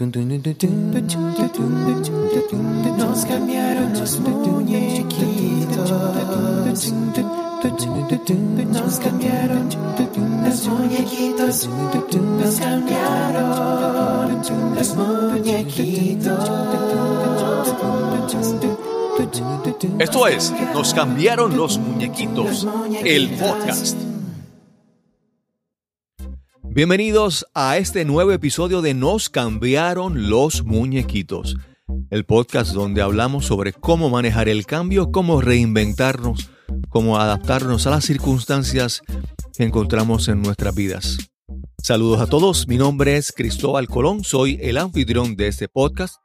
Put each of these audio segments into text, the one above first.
Nos cambiaron los muñequitos. Nos cambiaron los muñequitos. Nos cambiaron los muñequitos. Esto es Nos cambiaron los muñequitos, el podcast. Bienvenidos a este nuevo episodio de Nos cambiaron los muñequitos, el podcast donde hablamos sobre cómo manejar el cambio, cómo reinventarnos, cómo adaptarnos a las circunstancias que encontramos en nuestras vidas. Saludos a todos, mi nombre es Cristóbal Colón, soy el anfitrión de este podcast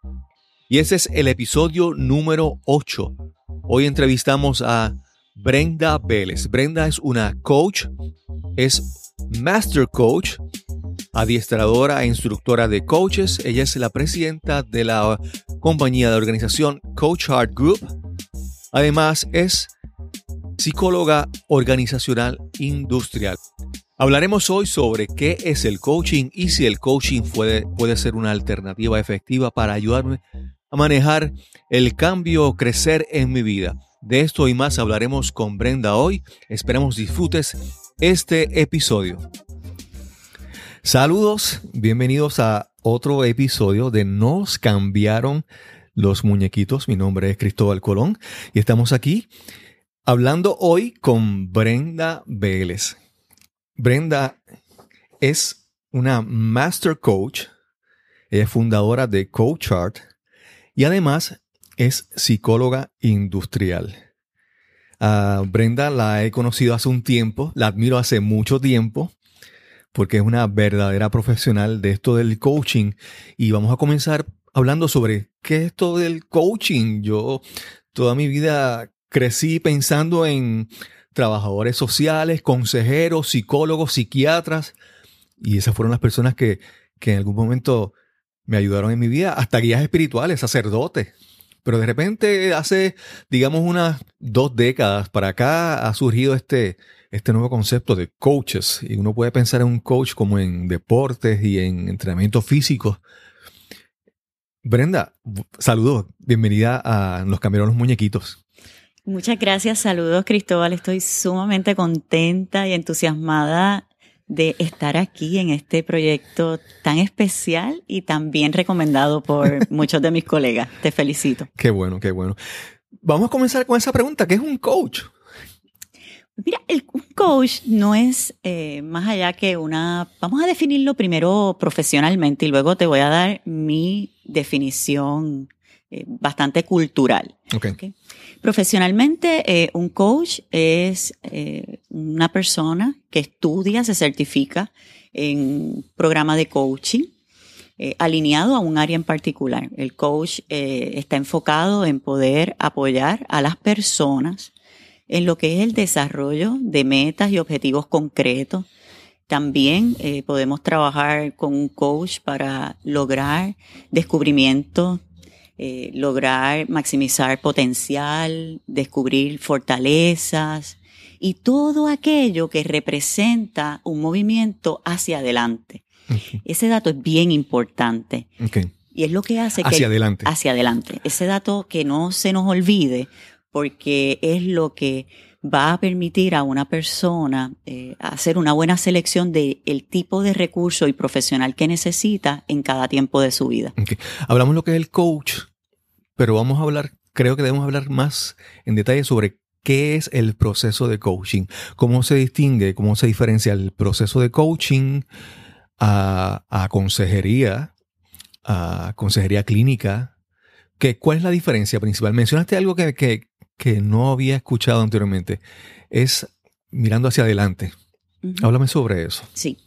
y este es el episodio número 8. Hoy entrevistamos a Brenda Vélez. Brenda es una coach, es Master Coach, adiestradora e instructora de coaches. Ella es la presidenta de la compañía de organización Coach Heart Group. Además, es psicóloga organizacional industrial. Hablaremos hoy sobre qué es el coaching y si el coaching puede, puede ser una alternativa efectiva para ayudarme a manejar el cambio, crecer en mi vida. De esto y más hablaremos con Brenda hoy. Esperamos disfrutes este episodio. Saludos, bienvenidos a otro episodio de Nos cambiaron los muñequitos. Mi nombre es Cristóbal Colón y estamos aquí hablando hoy con Brenda Vélez. Brenda es una Master Coach, es fundadora de Coach Art y además es psicóloga industrial. A Brenda la he conocido hace un tiempo, la admiro hace mucho tiempo, porque es una verdadera profesional de esto del coaching. Y vamos a comenzar hablando sobre qué es esto del coaching. Yo toda mi vida crecí pensando en trabajadores sociales, consejeros, psicólogos, psiquiatras, y esas fueron las personas que, que en algún momento me ayudaron en mi vida, hasta guías espirituales, sacerdotes. Pero de repente, hace, digamos, unas dos décadas para acá, ha surgido este, este nuevo concepto de coaches. Y uno puede pensar en un coach como en deportes y en entrenamiento físico. Brenda, saludos, bienvenida a Los Cambiaron los Muñequitos. Muchas gracias, saludos Cristóbal, estoy sumamente contenta y entusiasmada de estar aquí en este proyecto tan especial y tan bien recomendado por muchos de mis colegas. Te felicito. Qué bueno, qué bueno. Vamos a comenzar con esa pregunta. ¿Qué es un coach? Mira, el, un coach no es eh, más allá que una... Vamos a definirlo primero profesionalmente y luego te voy a dar mi definición eh, bastante cultural. Okay. Profesionalmente, eh, un coach es eh, una persona que estudia, se certifica en programa de coaching eh, alineado a un área en particular. El coach eh, está enfocado en poder apoyar a las personas en lo que es el desarrollo de metas y objetivos concretos. También eh, podemos trabajar con un coach para lograr descubrimientos eh, lograr maximizar potencial, descubrir fortalezas y todo aquello que representa un movimiento hacia adelante. Okay. Ese dato es bien importante. Okay. Y es lo que hace que... Hacia adelante. Hacia adelante. Ese dato que no se nos olvide porque es lo que va a permitir a una persona eh, hacer una buena selección del el tipo de recurso y profesional que necesita en cada tiempo de su vida. Okay. Hablamos lo que es el coach, pero vamos a hablar, creo que debemos hablar más en detalle sobre qué es el proceso de coaching, cómo se distingue, cómo se diferencia el proceso de coaching a, a consejería, a consejería clínica. Que, ¿Cuál es la diferencia principal? Mencionaste algo que, que no había escuchado anteriormente. Es mirando hacia adelante. Uh -huh. Háblame sobre eso. Sí.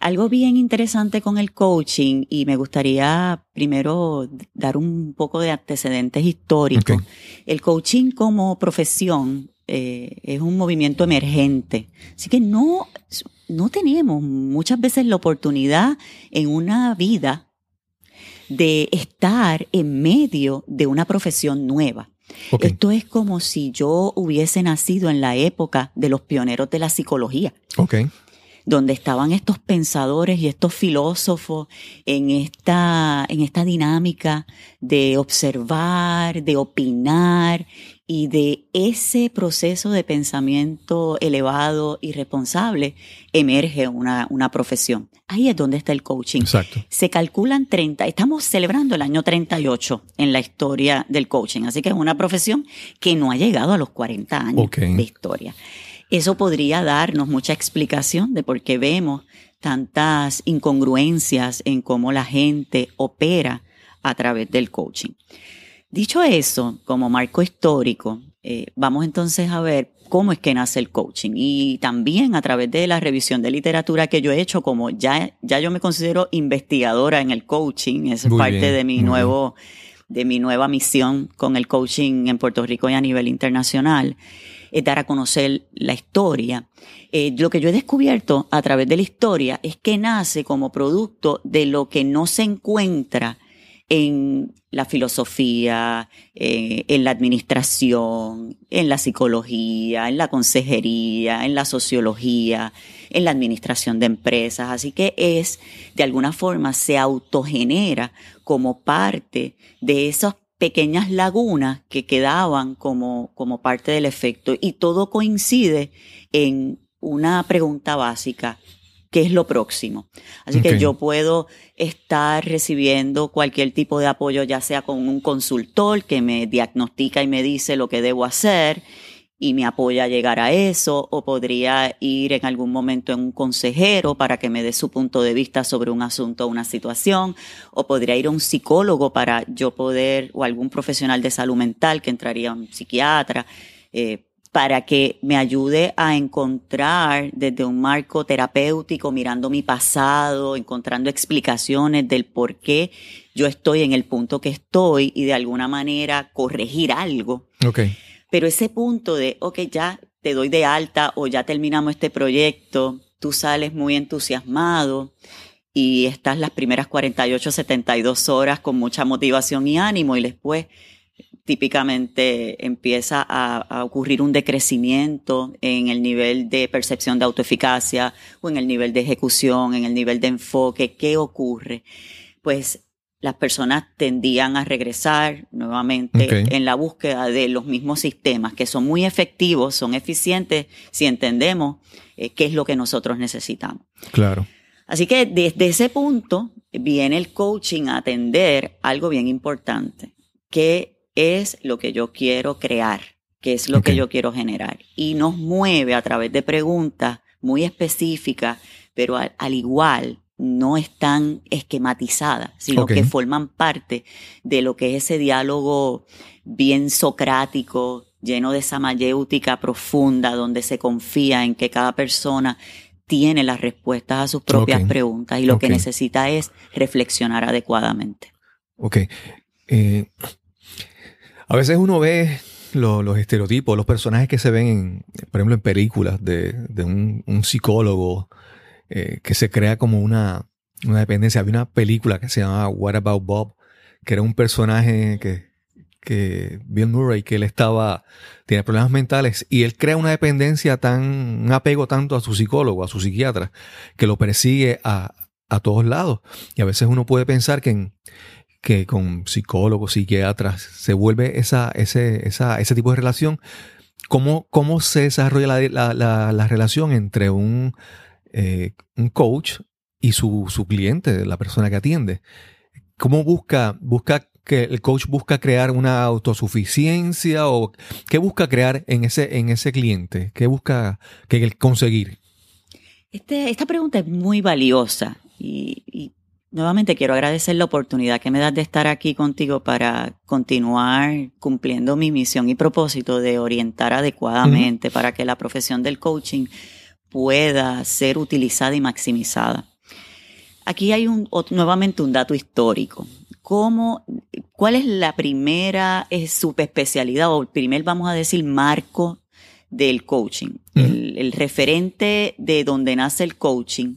Algo bien interesante con el coaching y me gustaría primero dar un poco de antecedentes históricos. Okay. El coaching como profesión eh, es un movimiento emergente. Así que no, no tenemos muchas veces la oportunidad en una vida de estar en medio de una profesión nueva. Okay. Esto es como si yo hubiese nacido en la época de los pioneros de la psicología. Okay. donde estaban estos pensadores y estos filósofos en esta, en esta dinámica de observar, de opinar y de ese proceso de pensamiento elevado y responsable emerge una, una profesión. Ahí es donde está el coaching. Exacto. Se calculan 30, estamos celebrando el año 38 en la historia del coaching, así que es una profesión que no ha llegado a los 40 años de historia. Eso podría darnos mucha explicación de por qué vemos tantas incongruencias en cómo la gente opera a través del coaching. Dicho eso, como marco histórico, eh, vamos entonces a ver cómo es que nace el coaching y también a través de la revisión de literatura que yo he hecho, como ya, ya yo me considero investigadora en el coaching, es Muy parte bien, de mi nuevo, de mi nueva misión con el coaching en Puerto Rico y a nivel internacional, es dar a conocer la historia. Eh, lo que yo he descubierto a través de la historia es que nace como producto de lo que no se encuentra en la filosofía, eh, en la administración, en la psicología, en la consejería, en la sociología, en la administración de empresas. Así que es, de alguna forma, se autogenera como parte de esas pequeñas lagunas que quedaban como, como parte del efecto. Y todo coincide en una pregunta básica. ¿Qué es lo próximo? Así que yo puedo estar recibiendo cualquier tipo de apoyo, ya sea con un consultor que me diagnostica y me dice lo que debo hacer y me apoya a llegar a eso, o podría ir en algún momento en un consejero para que me dé su punto de vista sobre un asunto o una situación, o podría ir a un psicólogo para yo poder, o algún profesional de salud mental que entraría un psiquiatra, eh, para que me ayude a encontrar desde un marco terapéutico, mirando mi pasado, encontrando explicaciones del por qué yo estoy en el punto que estoy y de alguna manera corregir algo. Ok. Pero ese punto de, ok, ya te doy de alta o ya terminamos este proyecto, tú sales muy entusiasmado y estás las primeras 48, 72 horas con mucha motivación y ánimo y después típicamente empieza a, a, ocurrir un decrecimiento en el nivel de percepción de autoeficacia o en el nivel de ejecución, en el nivel de enfoque. ¿Qué ocurre? Pues las personas tendían a regresar nuevamente Okay. en la búsqueda de los mismos sistemas que son muy efectivos, son eficientes si entendemos eh, qué es lo que nosotros necesitamos. Claro. Así que desde ese punto viene el coaching a atender algo bien importante, que es lo que yo quiero crear, que es lo que yo quiero generar. Y nos mueve a través de preguntas muy específicas, pero al, al igual no están esquematizadas, sino que forman parte de lo que es ese diálogo bien socrático, lleno de esa mayéutica profunda, donde se confía en que cada persona tiene las respuestas a sus propias preguntas y lo que necesita es reflexionar adecuadamente. Ok. Eh, a veces uno ve lo- los estereotipos, los personajes que se ven, en, por ejemplo, en películas de, un psicólogo eh, que se crea como una, una dependencia. Había una película que se llamaba What About Bob, que era un personaje que, que Bill Murray, que él estaba, tiene problemas mentales y él crea una dependencia tan, un apego tanto a su psicólogo, a su psiquiatra, que lo persigue a, a todos lados. Y a veces uno puede pensar que en, que con psicólogos, psiquiatras, se vuelve esa, ese, esa, ese tipo de relación. ¿Cómo, cómo se desarrolla la, la, la, la relación entre un, eh, un coach y su, su cliente, la persona que atiende? ¿Cómo busca, busca que el coach busca crear una autosuficiencia o qué busca crear en ese, en ese cliente? ¿Qué busca que conseguir? Este, esta pregunta es muy valiosa y nuevamente quiero agradecer la oportunidad que me das de estar aquí contigo para continuar cumpliendo mi misión y propósito de orientar adecuadamente para que la profesión del coaching pueda ser utilizada y maximizada. Aquí hay un, nuevamente un dato histórico. ¿Cómo, ¿Cuál es la primera eh, subespecialidad o el primer, vamos a decir, marco del coaching? El referente de donde nace el coaching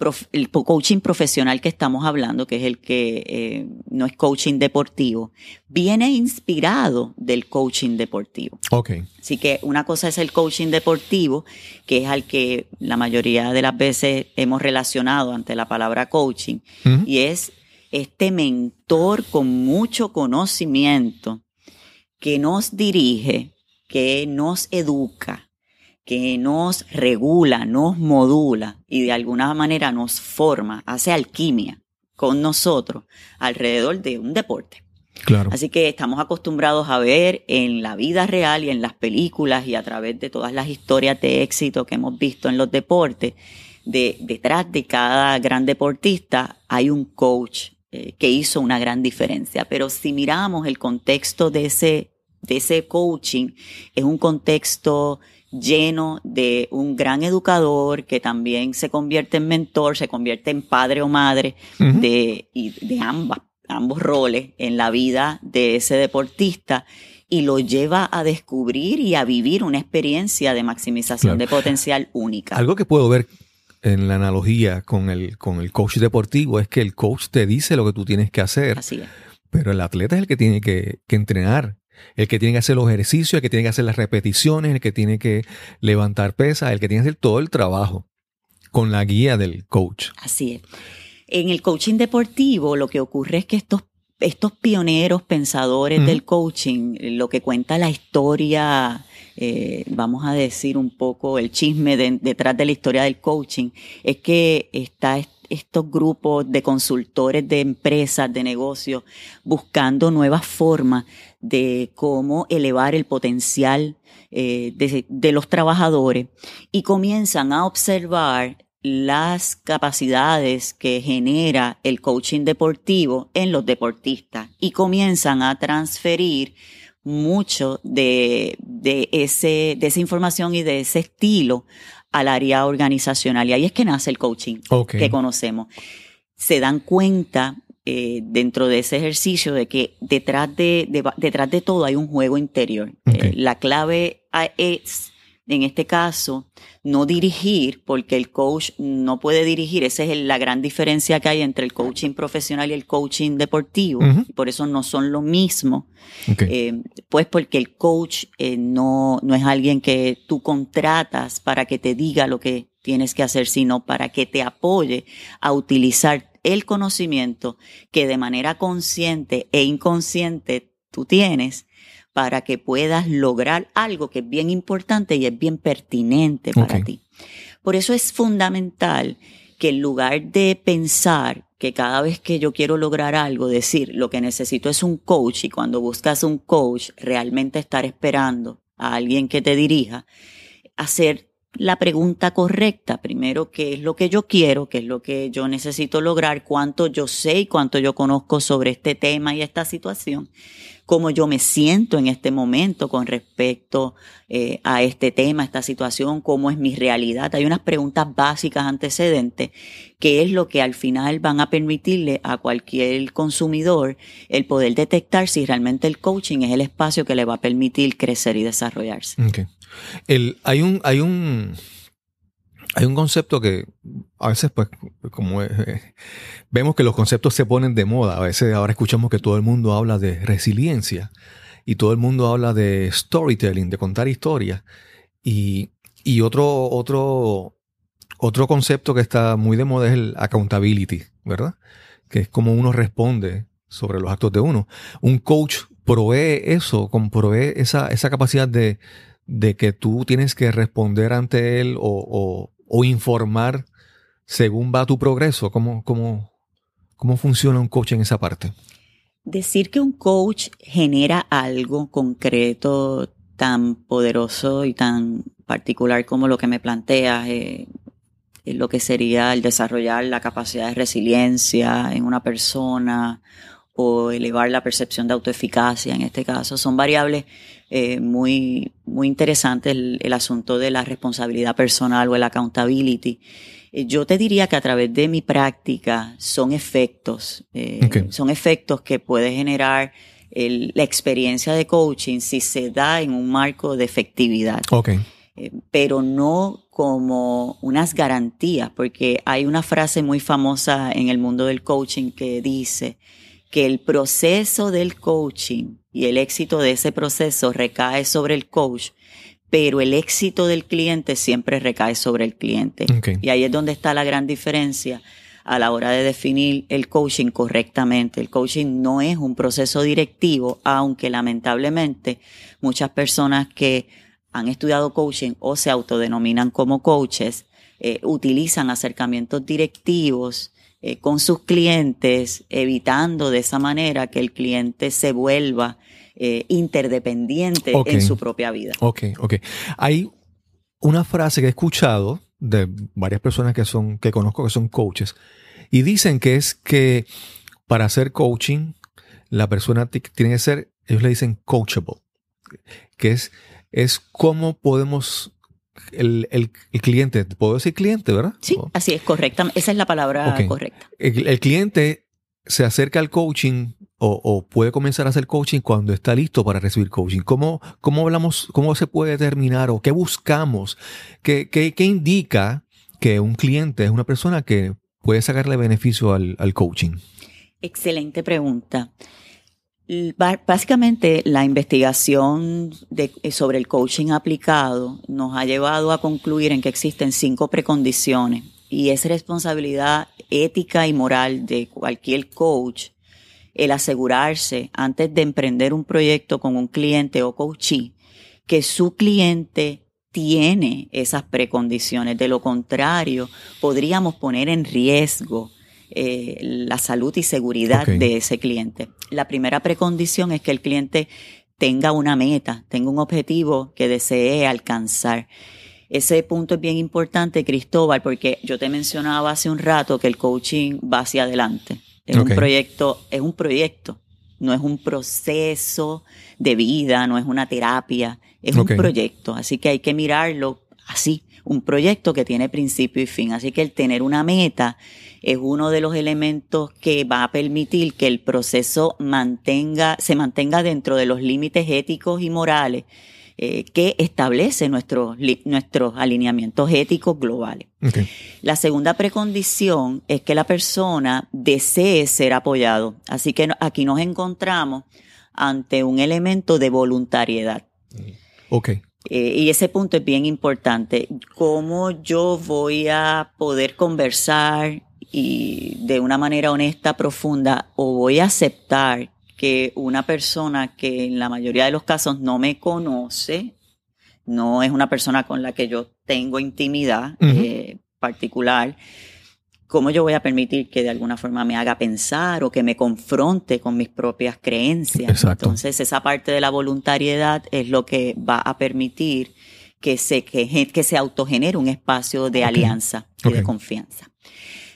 prof- el coaching profesional que estamos hablando, que es el que eh, no es coaching deportivo, viene inspirado del coaching deportivo. Ok. Así que una cosa es el coaching deportivo, que es al que la mayoría de las veces hemos relacionado ante la palabra coaching, y es este mentor con mucho conocimiento que nos dirige, que nos educa, que nos regula, nos modula y de alguna manera nos forma, hace alquimia con nosotros alrededor de un deporte. Claro. Así que estamos acostumbrados a ver en la vida real y en las películas y a través de todas las historias de éxito que hemos visto en los deportes, de, detrás de cada gran deportista hay un coach eh, que hizo una gran diferencia. Pero si miramos el contexto de ese, de ese coaching, es un contexto lleno de un gran educador que también se convierte en mentor, se convierte en padre o madre de, y de ambas, ambos roles en la vida de ese deportista y lo lleva a descubrir y a vivir una experiencia de maximización Claro. de potencial única. Algo que puedo ver en la analogía con el, con el coach deportivo es que el coach te dice lo que tú tienes que hacer, Así es. pero el atleta es el que tiene que, que entrenar, el que tiene que hacer los ejercicios, el que tiene que hacer las repeticiones, el que tiene que levantar pesas, el que tiene que hacer todo el trabajo con la guía del coach. Así es. En el coaching deportivo lo que ocurre es que estos, estos pioneros pensadores del coaching, lo que cuenta la historia, eh, vamos a decir un poco el chisme de- detrás de la historia del coaching, es que está est- estos grupos de consultores de empresas, de negocios, buscando nuevas formas de cómo elevar el potencial eh, de, de los trabajadores y comienzan a observar las capacidades que genera el coaching deportivo en los deportistas y comienzan a transferir mucho de, de, ese, de esa información y de ese estilo al área organizacional. Y ahí es que nace el coaching que conocemos. Se dan cuenta eh, dentro de ese ejercicio de que detrás de, de- detrás de todo hay un juego interior. Ok. Eh, la clave ah, es, en este caso, no dirigir, porque el coach no puede dirigir. Esa es la gran diferencia que hay entre el coaching profesional y el coaching deportivo. Ujú. y por eso no son lo mismo. Ok. Eh, pues porque el coach eh, no, no es alguien que tú contratas para que te diga lo que tienes que hacer, sino para que te apoye a utilizar el conocimiento que de manera consciente e inconsciente tú tienes para que puedas lograr algo que es bien importante y es bien pertinente para ti. Por eso es fundamental que en lugar de pensar que cada vez que yo quiero lograr algo, decir lo que necesito es un coach y cuando buscas un coach, realmente estar esperando a alguien que te dirija, hacer la pregunta correcta. Primero, ¿qué es lo que yo quiero? ¿Qué es lo que yo necesito lograr? ¿Cuánto yo sé y cuánto yo conozco sobre este tema y esta situación? ¿Cómo yo me siento en este momento con respecto eh, a este tema, esta situación? ¿Cómo es mi realidad? Hay unas preguntas básicas antecedentes que es lo que al final van a permitirle a cualquier consumidor el poder detectar si realmente el coaching es el espacio que le va a permitir crecer y desarrollarse. Ok. El, hay un, hay un, hay un concepto que a veces, pues, como eh, vemos que los conceptos se ponen de moda. A veces ahora escuchamos que todo el mundo habla de resiliencia y todo el mundo habla de storytelling, de contar historias. Y, y otro, otro, otro concepto que está muy de moda es el accountability, ¿verdad? Que es como uno responde sobre los actos de uno. Un coach provee eso, provee esa, esa capacidad de, de que tú tienes que responder ante él o, o- informar según va tu progreso. ¿Cómo, cómo, ¿Cómo funciona un coach en esa parte? Decir que un coach genera algo concreto tan poderoso y tan particular como lo que me planteas, eh, lo que sería el desarrollar la capacidad de resiliencia en una persona o elevar la percepción de autoeficacia en este caso, son variables eh, muy, muy interesantes el, el asunto de la responsabilidad personal o el accountability. Eh, Yo te diría que a través de mi práctica son efectos, eh, son efectos que puede generar el- la experiencia de coaching si se da en un marco de efectividad, Ok. eh, pero no como unas garantías, porque hay una frase muy famosa en el mundo del coaching que dice que el proceso del coaching y el éxito de ese proceso recae sobre el coach, pero el éxito del cliente siempre recae sobre el cliente. Ok. Y ahí es donde está la gran diferencia a la hora de definir el coaching correctamente. El coaching no es un proceso directivo, aunque lamentablemente muchas personas que han estudiado coaching o se autodenominan como coaches eh, utilizan acercamientos directivos eh, con sus clientes, evitando de esa manera que el cliente se vuelva eh, interdependiente en su propia vida. Ok, ok. Hay una frase que he escuchado de varias personas que son, que conozco que son coaches, y dicen que es que para hacer coaching, la persona ti- tiene que ser, ellos le dicen coachable, que es, es cómo podemos, el, el- el cliente, puedo decir cliente, ¿verdad? Sí, O- así es correcta. Esa es la palabra correcta. el, el cliente se acerca al coaching o, o puede comenzar a hacer coaching cuando está listo para recibir coaching. ¿Cómo, cómo hablamos, cómo se puede determinar o qué buscamos? ¿Qué, qué, qué indica que un cliente es una persona que puede sacarle beneficio al, al coaching? Excelente pregunta. Básicamente, la investigación de- eh, sobre el coaching aplicado nos ha llevado a concluir en que existen cinco precondiciones y es responsabilidad ética y moral de cualquier coach el asegurarse antes de emprender un proyecto con un cliente o coachee que su cliente tiene esas precondiciones. De lo contrario, podríamos poner en riesgo eh, la salud y seguridad de ese cliente. La primera precondición es que el cliente tenga una meta, tenga un objetivo que desee alcanzar. Ese punto es bien importante, Cristóbal, porque yo te mencionaba hace un rato que el coaching va hacia adelante. Es un proyecto, es un proyecto, no es un proceso de vida, no es una terapia, es un proyecto. Así que hay que mirarlo así, un proyecto que tiene principio y fin. Así que el tener una meta es uno de los elementos que va a permitir que el proceso mantenga, se mantenga dentro de los límites éticos y morales eh, que establece nuestros, nuestros alineamientos éticos globales. La segunda precondición es que la persona desee ser apoyado. Así que aquí nos encontramos ante un elemento de voluntariedad. Ok. Eh, y ese punto es bien importante. ¿Cómo yo voy a poder conversar y de una manera honesta, profunda, o voy a aceptar que una persona que en la mayoría de los casos no me conoce, no es una persona con la que yo tengo intimidad eh, particular, ¿cómo yo voy a permitir que de alguna forma me haga pensar o que me confronte con mis propias creencias? Exacto. Entonces, esa parte de la voluntariedad es lo que va a permitir que se, que, que se autogenere un espacio de alianza y de confianza.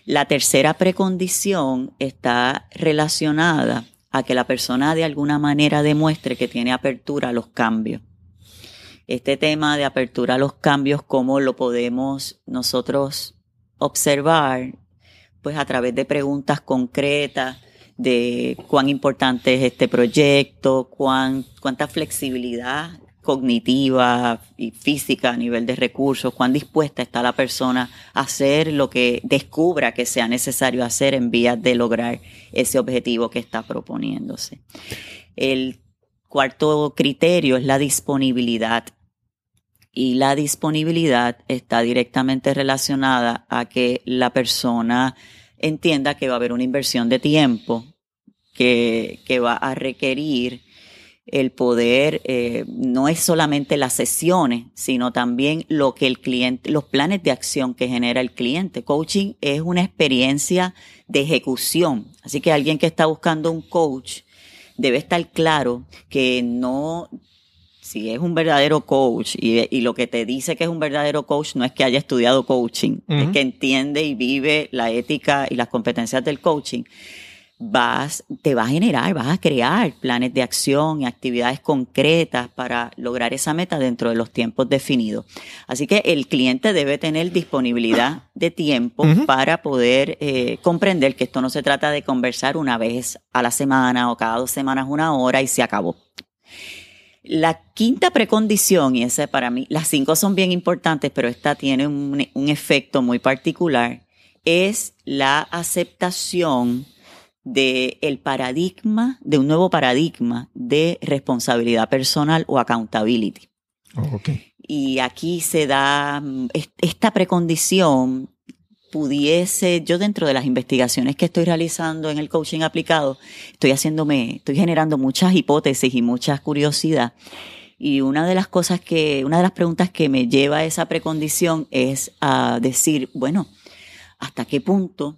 La tercera precondición está relacionada a que la persona de alguna manera demuestre que tiene apertura a los cambios. Este tema de apertura a los cambios, ¿cómo lo podemos nosotros observar? Pues a través de preguntas concretas de cuán importante es este proyecto, cuán, cuánta flexibilidad cognitiva y física a nivel de recursos, cuán dispuesta está la persona a hacer lo que descubra que sea necesario hacer en vías de lograr ese objetivo que está proponiéndose. El cuarto criterio es la disponibilidad. Y la disponibilidad está directamente relacionada a que la persona entienda que va a haber una inversión de tiempo que, que va a requerir el poder, eh, no es solamente las sesiones, sino también lo que el cliente, los planes de acción que genera el cliente. Coaching es una experiencia de ejecución. Así que alguien que está buscando un coach debe estar claro que no, si es un verdadero coach y, y lo que te dice que es un verdadero coach no es que haya estudiado coaching, es que entiende y vive la ética y las competencias del coaching vas, te va a generar, vas a crear planes de acción y actividades concretas para lograr esa meta dentro de los tiempos definidos. Así que el cliente debe tener disponibilidad de tiempo para poder eh, comprender que esto no se trata de conversar una vez a la semana o cada dos semanas una hora y se acabó. La quinta precondición, y esa para mí, las cinco son bien importantes, pero esta tiene un, un efecto muy particular, es la aceptación del el paradigma, de un nuevo paradigma de responsabilidad personal o accountability. Oh, ok. Y aquí se da mm, es- esta precondición pudiese, yo dentro de las investigaciones que estoy realizando en el coaching aplicado, estoy haciéndome, estoy generando muchas hipótesis y mucha curiosidad. Y una de las cosas que, una de las preguntas que me lleva a esa precondición es a decir, bueno, ¿hasta qué punto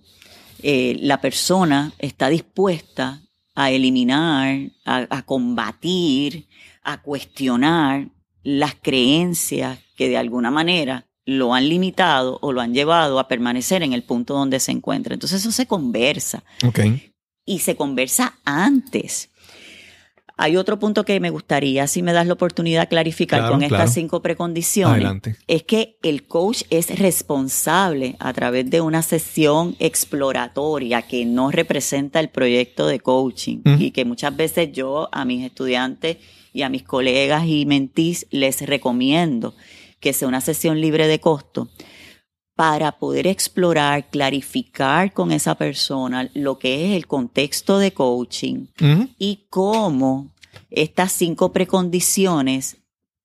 eh, la persona está dispuesta a eliminar, a combatir, a cuestionar las creencias que de alguna manera lo han limitado o lo han llevado a permanecer en el punto donde se encuentra. Entonces eso se conversa y se conversa antes. Hay otro punto que me gustaría, si me das la oportunidad, clarificar Claro, con estas cinco precondiciones Adelante. es que el coach es responsable a través de una sesión exploratoria que no representa el proyecto de coaching y que muchas veces yo a mis estudiantes y a mis colegas y mentís les recomiendo que sea una sesión libre de costo para poder explorar, clarificar con esa persona lo que es el contexto de coaching, y cómo estas cinco precondiciones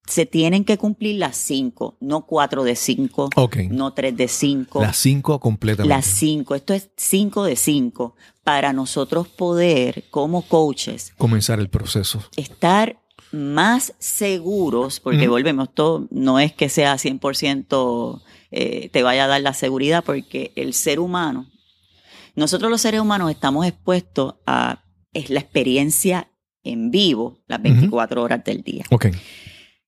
se tienen que cumplir las cinco, no cuatro de cinco, Ok. no tres de cinco, Las cinco completamente. las cinco. Esto es cinco de cinco para nosotros poder, como coaches, Comenzar el proceso. estar más seguros, porque volvemos, todo no es que sea 100% eh, te vaya a dar la seguridad, porque el ser humano, nosotros los seres humanos estamos expuestos a es la experiencia en vivo las 24 horas del día, Ok.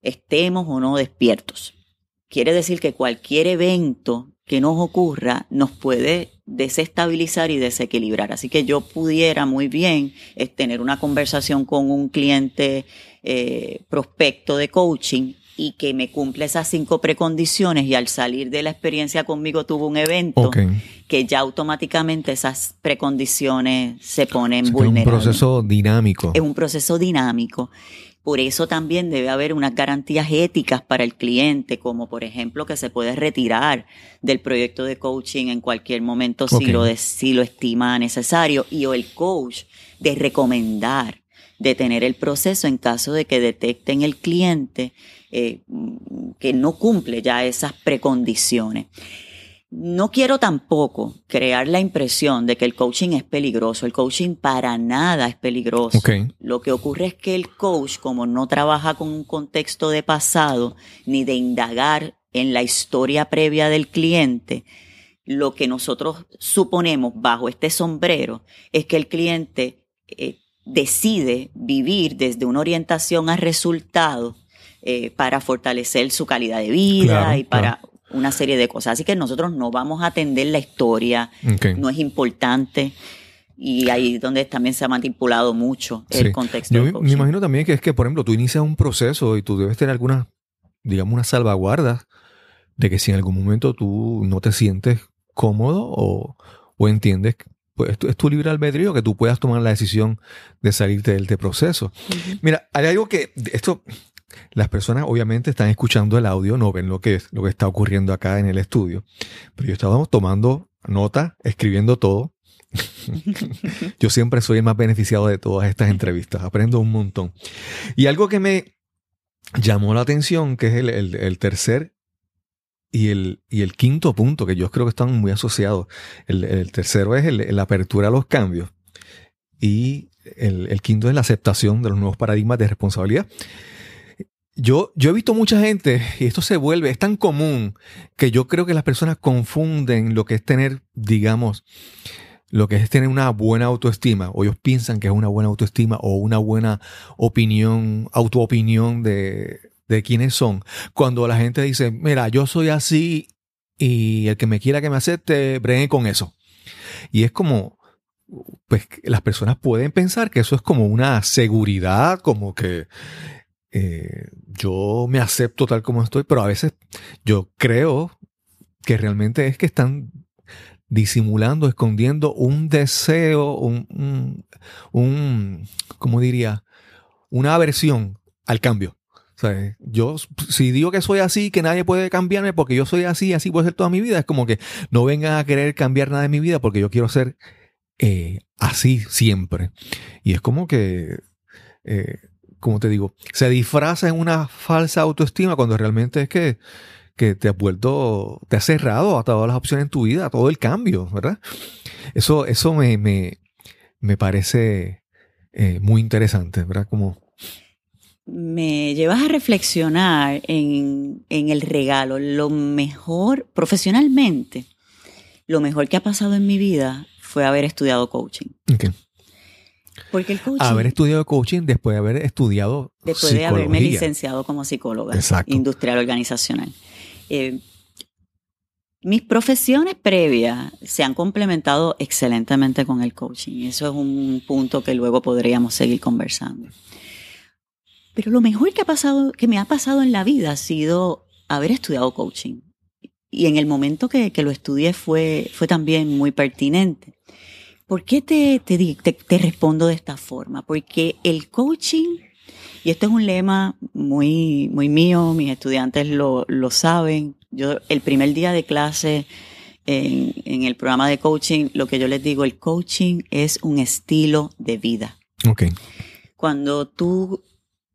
estemos o no despiertos. Quiere decir que cualquier evento que nos ocurra nos puede desestabilizar y desequilibrar. Así que yo pudiera muy bien eh, tener una conversación con un cliente eh, prospecto de coaching y que me cumple esas cinco precondiciones y al salir de la experiencia conmigo tuvo un evento que ya automáticamente esas precondiciones se ponen O sea, que es un vulnerables. proceso dinámico. Es un proceso dinámico. Por eso también debe haber unas garantías éticas para el cliente, como por ejemplo que se puede retirar del proyecto de coaching en cualquier momento si, lo, si lo estima necesario, y o el coach de recomendar detener el proceso en caso de que detecten el cliente eh, que no cumple ya esas precondiciones. No quiero tampoco crear la impresión de que el coaching es peligroso. El coaching para nada es peligroso. Lo que ocurre es que el coach, como no trabaja con un contexto de pasado ni de indagar en la historia previa del cliente, lo que nosotros suponemos bajo este sombrero es que el cliente eh, decide vivir desde una orientación a resultados eh, para fortalecer su calidad de vida Claro, y para una serie de cosas. Así que nosotros no vamos a atender la historia, no es importante. Y ahí es donde también se ha manipulado mucho el Sí. contexto Yo me, imagino también que es que, por ejemplo, tú inicias un proceso y tú debes tener algunas, digamos, unas salvaguardas de que si en algún momento tú no te sientes cómodo o, o entiendes, pues es tu, es tu libre albedrío que tú puedas tomar la decisión de salirte del de proceso. Mira, hay algo que esto las personas obviamente están escuchando el audio, no ven lo que es lo que está ocurriendo acá en el estudio, pero yo estaba tomando nota, escribiendo todo. yo siempre soy el más beneficiado de todas estas entrevistas, aprendo un montón. Y algo que me llamó la atención, que es el, el- el tercer y el, y el quinto punto, que yo creo que están muy asociados. El, el tercero es la apertura a los cambios. Y el, el quinto es la aceptación de los nuevos paradigmas de responsabilidad. Yo, yo he visto mucha gente, y esto se vuelve, es tan común que yo creo que las personas confunden lo que es tener, digamos, lo que es tener una buena autoestima, o ellos piensan que es una buena autoestima o una buena opinión, autoopinión de, de quiénes son. Cuando la gente dice, mira, yo soy así y el que me quiera que me acepte, bregue con eso. Y es como, pues las personas pueden pensar que eso es como una seguridad, como que eh, yo me acepto tal como estoy, pero a veces yo creo que realmente es que están disimulando, escondiendo un deseo, un, un, un ¿cómo diría? Una aversión al cambio. O sea, yo, si digo que soy así, que nadie puede cambiarme porque yo soy así, así puede ser toda mi vida, es como que no vengan a querer cambiar nada de mi vida porque yo quiero ser eh, así siempre. Y es como que, eh, como te digo, se disfraza en una falsa autoestima cuando realmente es que, que te has vuelto, te has cerrado a todas las opciones en tu vida, a todo el cambio, ¿verdad? Eso, eso me, me, me parece eh, muy interesante, ¿verdad? Como me llevas a reflexionar en, en, el regalo. Lo mejor, profesionalmente, lo mejor que ha pasado en mi vida fue haber estudiado coaching. Okay. Porque el coaching... Haber estudiado coaching después de haber estudiado Después de haberme licenciado como psicóloga Exacto. industrial organizacional. Eh, mis profesiones previas se han complementado excelentemente con el coaching. Eso es un punto que luego podríamos seguir conversando. Pero lo mejor que ha pasado, que me ha pasado en la vida ha sido haber estudiado coaching. Y en el momento que, que lo estudié fue, fue también muy pertinente. ¿Por qué te, te, te, te respondo de esta forma? Porque el coaching, y esto es un lema muy, muy mío, mis estudiantes lo, lo saben. Yo, el primer día de clase en, en el programa de coaching, lo que yo les digo, el coaching es un estilo de vida. Ok. Cuando tú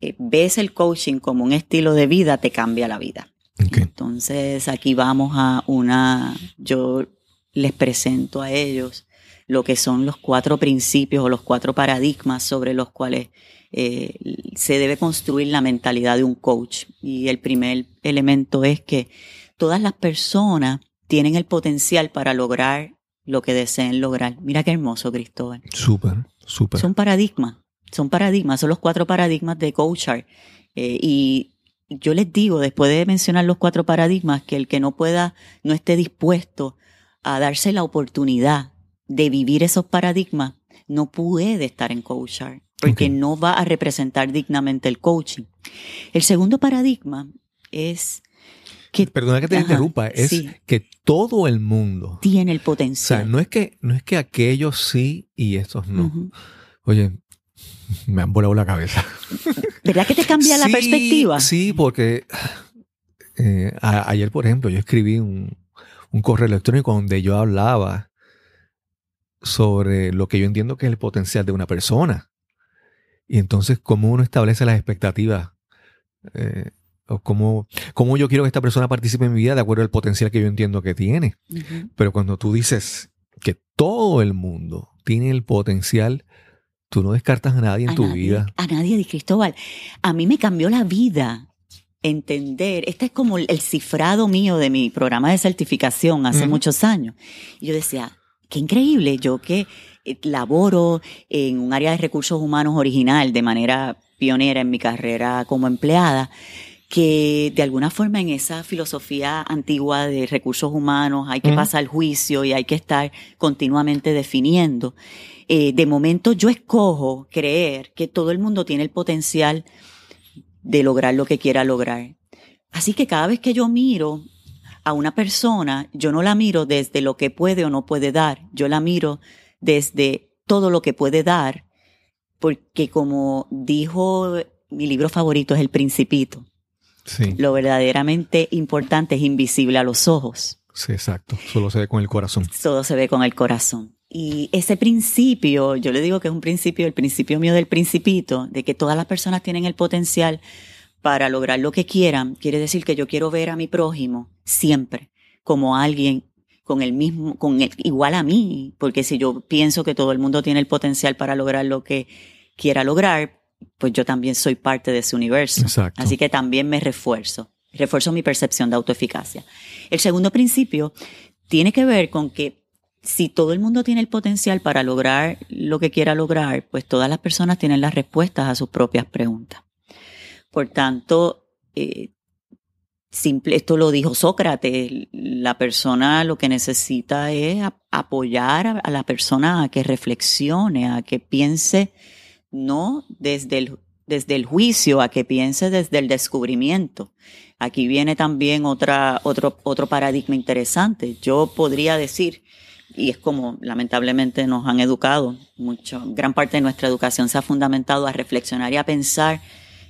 eh, ves el coaching como un estilo de vida, te cambia la vida. Okay. Entonces aquí vamos a una, yo les presento a ellos lo que son los cuatro principios o los cuatro paradigmas sobre los cuales eh, se debe construir la mentalidad de un coach. Y el primer elemento es que todas las personas tienen el potencial para lograr lo que deseen lograr. Mira qué hermoso, Cristóbal. Súper, súper. Son paradigmas son paradigmas, son los cuatro paradigmas de Coachar. Eh, y yo les digo, después de mencionar los cuatro paradigmas, que el que no pueda, no esté dispuesto a darse la oportunidad de vivir esos paradigmas, no puede estar en Coachar, porque Okay. no va a representar dignamente el coaching. El segundo paradigma es que Perdona que te Ajá, interrumpa, es sí. que todo el mundo, tiene el o sea, potencial. no es que, no es que aquellos sí y estos no. Oye, me han volado la cabeza. ¿Verdad que te cambia la Sí, perspectiva? Sí, porque eh, a- ayer, por ejemplo, yo escribí un, un correo electrónico donde yo hablaba sobre lo que yo entiendo que es el potencial de una persona. Y entonces, cómo uno establece las expectativas. eh, o cómo, cómo yo quiero que esta persona participe en mi vida de acuerdo al potencial que yo entiendo que tiene. Pero cuando tú dices que todo el mundo tiene el potencial, tú no descartas a nadie en a tu nadie, vida. A nadie, Di Cristóbal. A mí me cambió la vida entender, este es como el cifrado mío de mi programa de certificación hace muchos años. Y yo decía, qué increíble, yo que eh, laboro en un área de recursos humanos original de manera pionera en mi carrera como empleada, que de alguna forma en esa filosofía antigua de recursos humanos hay que Ujú. pasar juicio y hay que estar continuamente definiendo. Eh, de momento yo escojo creer que todo el mundo tiene el potencial de lograr lo que quiera lograr. Así que cada vez que yo miro a una persona, yo no la miro desde lo que puede o no puede dar, yo la miro desde todo lo que puede dar, porque como dijo mi libro favorito es El Principito, Sí, lo verdaderamente importante es invisible a los ojos. sí, exacto. Solo se ve con el corazón. Todo se ve con el corazón. Y ese principio, yo le digo que es un principio, el principio mío del principito, de que todas las personas tienen el potencial para lograr lo que quieran, quiere decir que yo quiero ver a mi prójimo siempre como alguien con el mismo, con el, igual a mí, porque si yo pienso que todo el mundo tiene el potencial para lograr lo que quiera lograr, pues yo también soy parte de ese universo. Exacto. Así que también me refuerzo, refuerzo mi percepción de autoeficacia. El segundo principio tiene que ver con que si todo el mundo tiene el potencial para lograr lo que quiera lograr, pues todas las personas tienen las respuestas a sus propias preguntas. Por tanto, eh, simple, esto lo dijo Sócrates, la persona lo que necesita es apoyar a, la persona a que reflexione, a que piense no desde el, desde el juicio, a que piense desde el descubrimiento. Aquí viene también otro, otro paradigma interesante. Yo podría decir, y es como lamentablemente nos han educado, mucho, gran parte de nuestra educación se ha fundamentado a reflexionar y a pensar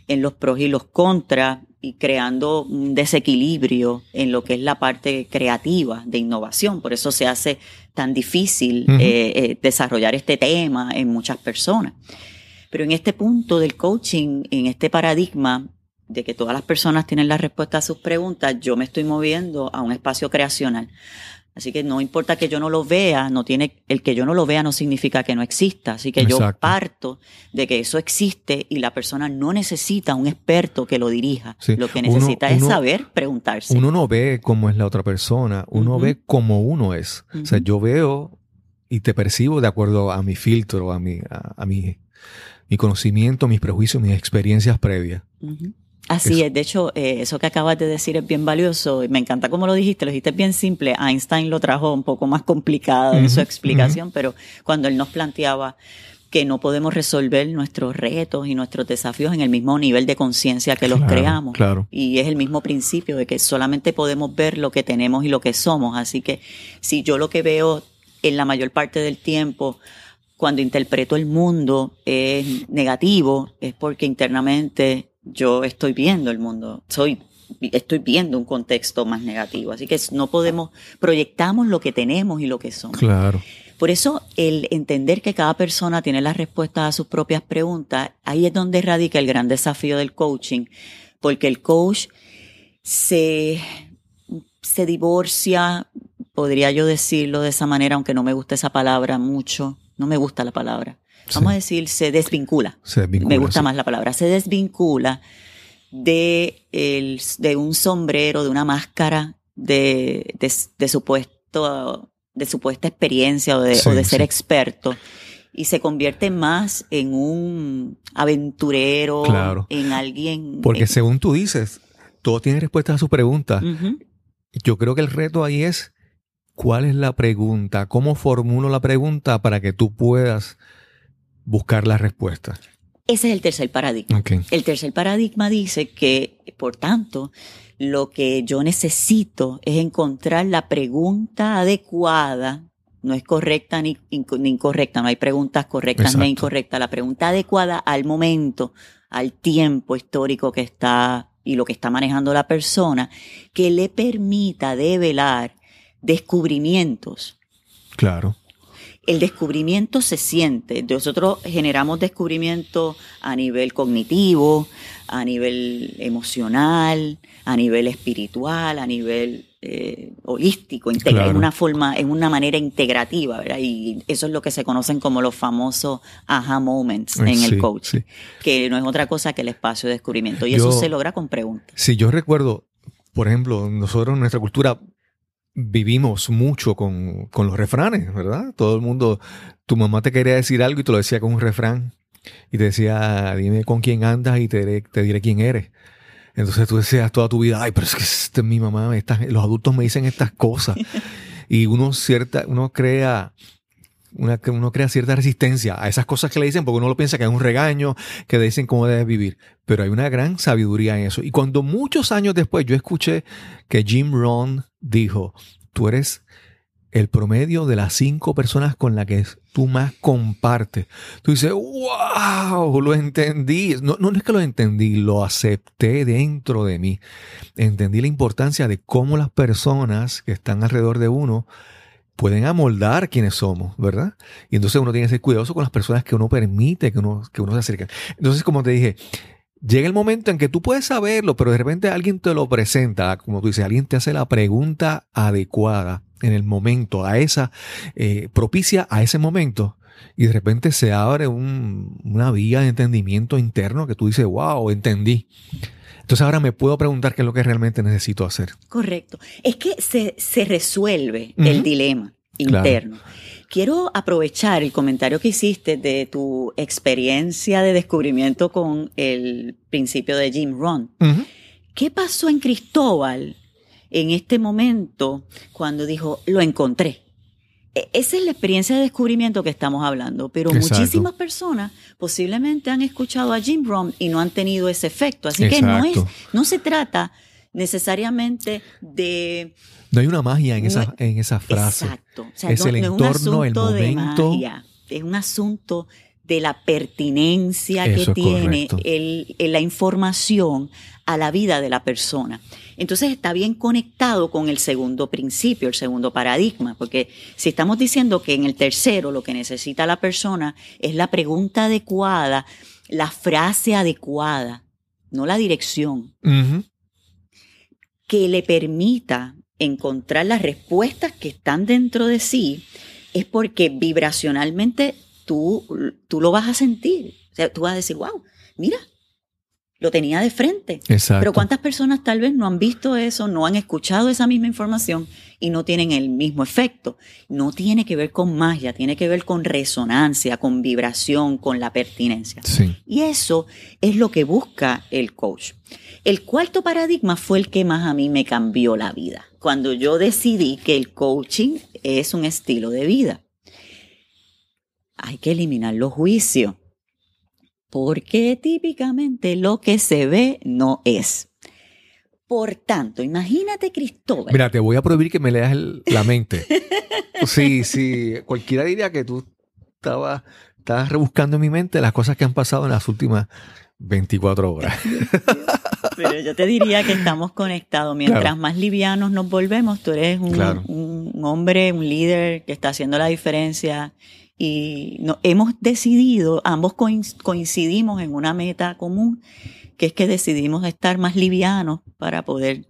en los pros y los contras y creando un desequilibrio en lo que es la parte creativa de innovación. Por eso se hace tan difícil eh, eh, desarrollar este tema en muchas personas. Pero en este punto del coaching, en este paradigma de que todas las personas tienen la respuesta a sus preguntas, yo me estoy moviendo a un espacio creacional. Así que no importa que yo no lo vea, no tiene, el que yo no lo vea no significa que no exista. Así que yo parto de que eso existe y la persona no necesita un experto que lo dirija. Sí. Lo que Uno- necesita es uno- saber preguntarse. Uno no ve cómo es la otra persona, uno Ujú. ve cómo uno es. O sea, yo veo y te percibo de acuerdo a mi filtro, a mi, a, a mi, mi conocimiento, mis prejuicios, mis experiencias previas. Ujú. Así Eso. es, de hecho, eh, eso que acabas de decir es bien valioso y me encanta cómo lo dijiste, lo dijiste bien simple. Einstein lo trajo un poco más complicado en su explicación, pero cuando él nos planteaba que no podemos resolver nuestros retos y nuestros desafíos en el mismo nivel de conciencia que los Claro, creamos. Claro. Y es el mismo principio de que solamente podemos ver lo que tenemos y lo que somos. Así que si yo lo que veo en la mayor parte del tiempo, cuando interpreto el mundo, es negativo, es porque internamente yo estoy viendo el mundo. Soy estoy viendo un contexto más negativo. Así que no podemos, proyectamos lo que tenemos y lo que somos. Claro. Por eso el entender que cada persona tiene las respuestas a sus propias preguntas, ahí es donde radica el gran desafío del coaching, porque el coach se, se divorcia, podría yo decirlo de esa manera, aunque no me gusta esa palabra mucho, no me gusta la palabra. Vamos Sí. a decir, se desvincula. Se desvincula, me gusta sí. más la palabra. Se desvincula de, el, de un sombrero, de una máscara de, de, de supuesto, de supuesta experiencia o de, Sí, o de ser experto y se convierte más en un aventurero, Claro. en alguien. Porque en- según tú dices, todo tiene respuesta a su pregunta. Ujú. Yo creo que el reto ahí es cuál es la pregunta, cómo formulo la pregunta para que tú puedas buscar la respuesta. Ese es el tercer paradigma. El tercer paradigma dice que, por tanto, lo que yo necesito es encontrar la pregunta adecuada. No es correcta ni, inco- ni incorrecta, no hay preguntas correctas Exacto. ni incorrectas. La pregunta adecuada al momento, al tiempo histórico que está y lo que está manejando la persona, que le permita develar descubrimientos Claro. El descubrimiento se siente. Nosotros generamos descubrimiento a nivel cognitivo, a nivel emocional, a nivel espiritual, a nivel eh, holístico, Claro. en una forma, en una manera integrativa, ¿verdad? Y eso es lo que se conocen como los famosos aha moments en Sí, el coach, sí. que no es otra cosa que el espacio de descubrimiento. Y Yo- eso se logra con preguntas. Si yo recuerdo, por ejemplo, nosotros en nuestra cultura vivimos mucho con, con los refranes, ¿verdad? Todo el mundo, tu mamá te quería decir algo y te lo decía con un refrán y te decía, dime con quién andas y te, diré- te diré quién eres. Entonces tú decías toda tu vida, ay, pero es que esta es mi mamá, estas- los adultos me dicen estas cosas. y uno cierta, uno crea, una, uno crea cierta resistencia a esas cosas que le dicen porque uno lo piensa que es un regaño, que le dicen cómo debes vivir. Pero hay una gran sabiduría en eso. Y cuando muchos años después yo escuché que Jim Rohn dijo, tú eres el promedio de las cinco personas con las que tú más compartes. Tú dices, wow, lo entendí. No, no es que lo entendí, lo acepté dentro de mí. Entendí la importancia de cómo las personas que están alrededor de uno pueden amoldar quienes somos, ¿verdad? Y entonces uno tiene que ser cuidadoso con las personas que uno permite que uno, que uno se acerque. Entonces, como te dije, llega el momento en que tú puedes saberlo, pero de repente alguien te lo presenta, como tú dices, alguien te hace la pregunta adecuada en el momento, a esa, eh, propicia a ese momento, y de repente se abre un- una vía de entendimiento interno que tú dices, wow, entendí. Entonces ahora me puedo preguntar qué es lo que realmente necesito hacer. Correcto. Es que se, se resuelve el dilema Claro. interno. Quiero aprovechar el comentario que hiciste de tu experiencia de descubrimiento con el principio de Jim Rohn. Ujú. ¿Qué pasó en Cristóbal en este momento cuando dijo, lo encontré? E- Esa es la experiencia de descubrimiento que estamos hablando, pero Exacto. muchísimas personas posiblemente han escuchado a Jim Rohn y no han tenido ese efecto. Así que no es, no se trata necesariamente de No hay una magia en esa, No- en esa frase. Exacto. O sea, Es no, el no es un entorno, el asunto de momento. magia, es un asunto de la pertinencia Eso que tiene el- el- la información a la vida de la persona. Entonces está bien conectado con el segundo principio, el segundo paradigma, porque si estamos diciendo que en el tercero lo que necesita la persona es la pregunta adecuada, la frase adecuada, no la dirección, que le permita encontrar las respuestas que están dentro de sí, es porque vibracionalmente tú, tú lo vas a sentir. O sea, tú vas a decir, wow, mira, lo tenía de frente. Exacto. Pero ¿cuántas personas tal vez no han visto eso, no han escuchado esa misma información y no tienen el mismo efecto? No tiene que ver con magia, tiene que ver con resonancia, con vibración, con la pertinencia. Sí. Y eso es lo que busca el coach. El cuarto paradigma fue el que más a mí me cambió la vida. Cuando yo decidí que el coaching es un estilo de vida. Hay que eliminar los juicios. Porque típicamente lo que se ve no es. Por tanto, imagínate Cristóbal. Mira, te voy a prohibir que me leas el- la mente. Sí, sí. Cualquiera diría que tú estabas, estabas rebuscando en mi mente las cosas que han pasado en las últimas 24 horas. Pero yo te diría que estamos conectados. Mientras Claro. más livianos nos volvemos, tú eres un, Claro. un- un hombre, un líder que está haciendo la diferencia. Y no, hemos decidido, ambos coin- coincidimos en una meta común, que es que decidimos estar más livianos para poder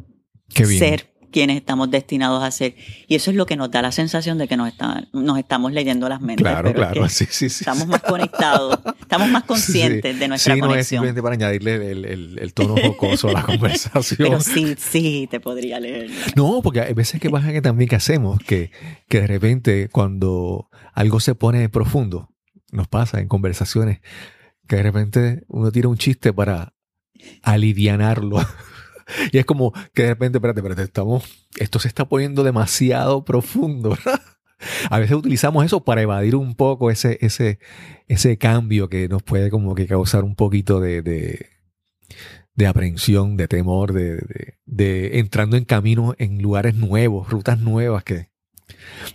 ser quienes estamos destinados a ser. Y eso es lo que nos da la sensación de que nos, está- nos estamos leyendo las mentes. Claro, claro. Sí, sí, sí. Estamos más conectados, estamos más conscientes Sí. de nuestra sí, no es conexión. simplemente para añadirle el, el- el tono jocoso a la conversación. pero sí, sí, te podría leer. No, porque hay veces que pasa que también que hacemos, que, que de repente cuando algo se pone profundo, nos pasa en conversaciones, que de repente uno tira un chiste para alivianarlo. Y es como que de repente, espérate, espérate, estamos, esto se está poniendo demasiado profundo. A veces utilizamos eso para evadir un poco ese, ese, ese cambio que nos puede como que causar un poquito de, de, de aprehensión, de temor, de- de entrando en caminos, en lugares nuevos, rutas nuevas que...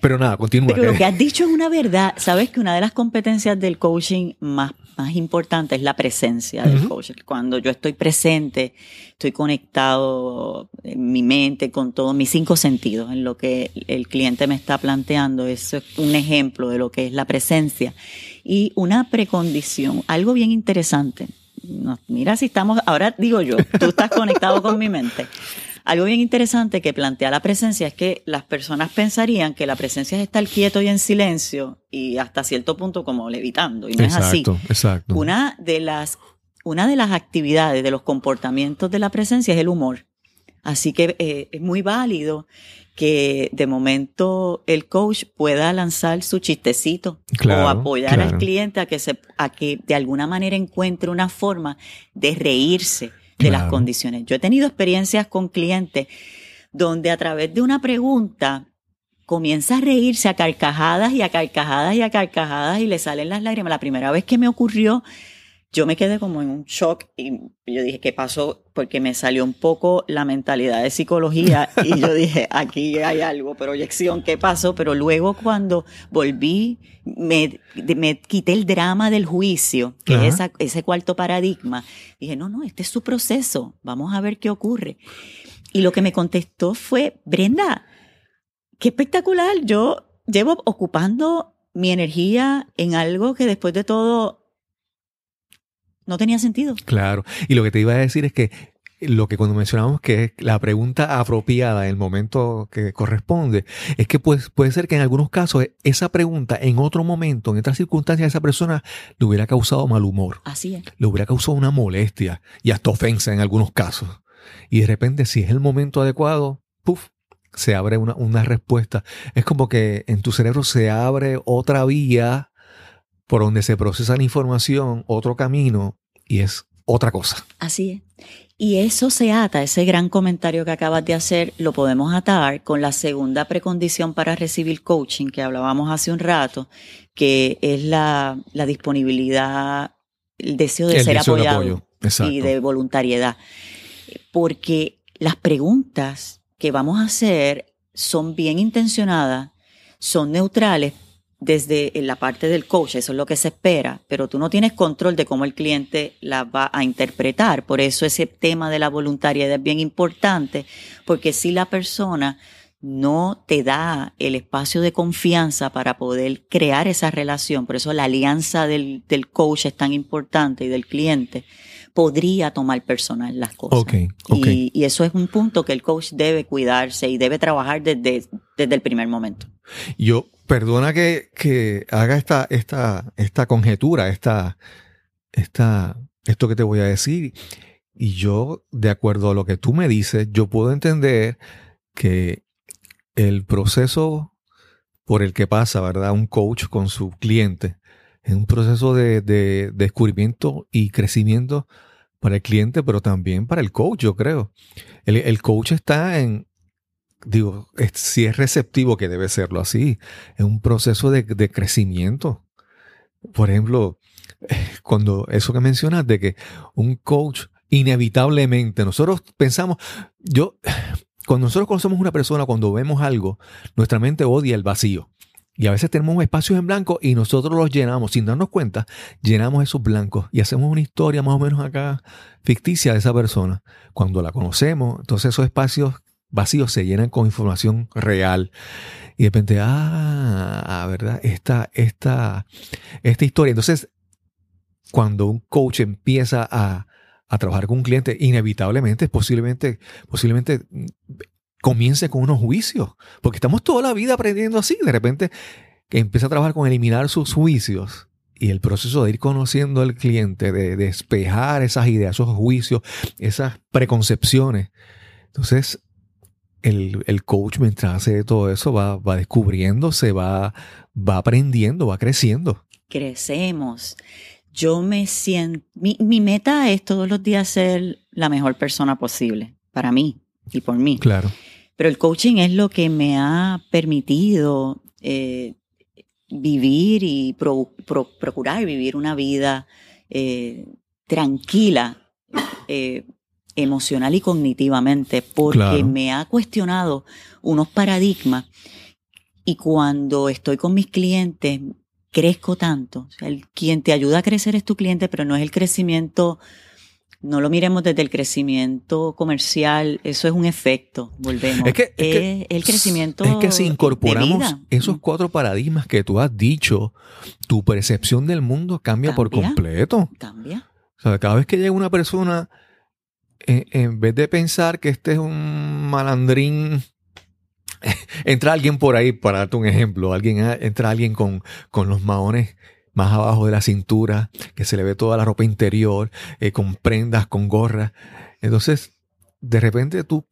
Pero nada, continúa. Pero lo que- que has dicho es una verdad. Sabes que una de las competencias del coaching más, más importante es la presencia del coach. Cuando yo estoy presente, estoy conectado en mi mente con todos mis cinco sentidos, en lo que el cliente me está planteando. Eso es un ejemplo de lo que es la presencia. Y una precondición, algo bien interesante. Mira si estamos, ahora digo yo, tú estás conectado con mi mente. Algo bien interesante que plantea la presencia es que las personas pensarían que la presencia es estar quieto y en silencio y hasta cierto punto como levitando, y no es así. exacto, exacto. Una de las una de las actividades, de los comportamientos de la presencia es el humor. Así que eh, es muy válido que de momento el coach pueda lanzar su chistecito Claro, o apoyar al cliente a que, se, a que de alguna manera encuentre una forma de reírse de las condiciones. Yo he tenido experiencias con clientes donde a través de una pregunta comienza a reírse a carcajadas y a carcajadas y a carcajadas y le salen las lágrimas. La primera vez que me ocurrió, yo me quedé como en un shock y yo dije, ¿qué pasó? Porque me salió un poco la mentalidad de psicología y yo dije, aquí hay algo, proyección, ¿qué pasó? Pero luego cuando volví, me, me quité el drama del juicio, que Ajá. es esa- ese cuarto paradigma. Dije, no, no, este es su proceso, vamos a ver qué ocurre. Y lo que me contestó fue, Brenda, qué espectacular, yo llevo ocupando mi energía en algo que después de todo no tenía sentido. Claro. Y lo que te iba a decir es que lo que cuando mencionamos que es la pregunta apropiada en el momento que corresponde, es que pues, puede ser que en algunos casos esa pregunta en otro momento, en otras circunstancias, a esa persona le hubiera causado mal humor, Así es. le hubiera causado una molestia y hasta ofensa en algunos casos. Y de repente, si es el momento adecuado, puff, se abre una, una respuesta. Es como que en tu cerebro se abre otra vía por donde se procesa la información, otro camino, y es otra cosa. Así es. Y eso se ata, ese gran comentario que acabas de hacer, lo podemos atar con la segunda precondición para recibir coaching que hablábamos hace un rato, que es la, la disponibilidad, el deseo de El ser deseo de apoyado apoyo. Y de voluntariedad. Porque las preguntas que vamos a hacer son bien intencionadas, son neutrales, desde la parte del coach, eso es lo que se espera, pero tú no tienes control de cómo el cliente la va a interpretar. Por eso ese tema de la voluntariedad es bien importante, porque si la persona no te da el espacio de confianza para poder crear esa relación, por eso la alianza del, del coach es tan importante y del cliente, podría tomar personal las cosas. Y, y eso es un punto que el coach debe cuidarse y debe trabajar desde, desde el primer momento. Yo, perdona que, que haga esta, esta, esta conjetura, esta, esta, esto que te voy a decir. Y yo, de acuerdo a lo que tú me dices, yo puedo entender que el proceso por el que pasa, ¿verdad? Un coach con su cliente es un proceso de, de descubrimiento y crecimiento para el cliente, pero también para el coach, yo creo. El, el coach está en, digo, si es receptivo, que debe serlo así, es un proceso de, de crecimiento. Por ejemplo, cuando eso que mencionas de que un coach inevitablemente, nosotros pensamos, yo, cuando nosotros conocemos una persona, cuando vemos algo, nuestra mente odia el vacío. Y a veces tenemos espacios en blanco y nosotros los llenamos sin darnos cuenta, llenamos esos blancos y hacemos una historia más o menos acá ficticia de esa persona. Cuando la conocemos, entonces esos espacios vacíos se llenan con información real. Y de repente, ah, ¿verdad? Esta, esta, esta historia. Entonces, cuando un coach empieza a, a trabajar con un cliente, inevitablemente, posiblemente, posiblemente mm, comience con unos juicios. Porque estamos toda la vida aprendiendo así. De repente, que empieza a trabajar con eliminar sus juicios. Y el proceso de ir conociendo al cliente, de despejar esas ideas, esos juicios, esas preconcepciones. Entonces, el, el coach mientras hace todo eso va, va descubriendo, se va, va aprendiendo, va creciendo. Crecemos. Yo me siento, mi, mi meta es todos los días ser la mejor persona posible, para mí y por mí. Claro. Pero el coaching es lo que me ha permitido eh, vivir y pro- pro- procurar vivir una vida eh, tranquila, eh, emocional y cognitivamente, porque Claro. me ha cuestionado unos paradigmas y cuando estoy con mis clientes crezco tanto. O sea, el, quien te ayuda a crecer es tu cliente, pero no es el crecimiento no lo miremos desde el crecimiento comercial, eso es un efecto, volvemos. Es que- es que- el crecimiento Es que si incorporamos esos cuatro paradigmas que tú has dicho, tu percepción del mundo cambia, por Cambia. completo. cambia. O sea, cada vez que llega una persona, en, en vez de pensar que este es un malandrín, entra alguien por ahí, para darte un ejemplo, alguien entra alguien con, con los maones más abajo de la cintura, que se le ve toda la ropa interior, eh, con prendas, con gorras. Entonces, de repente tú,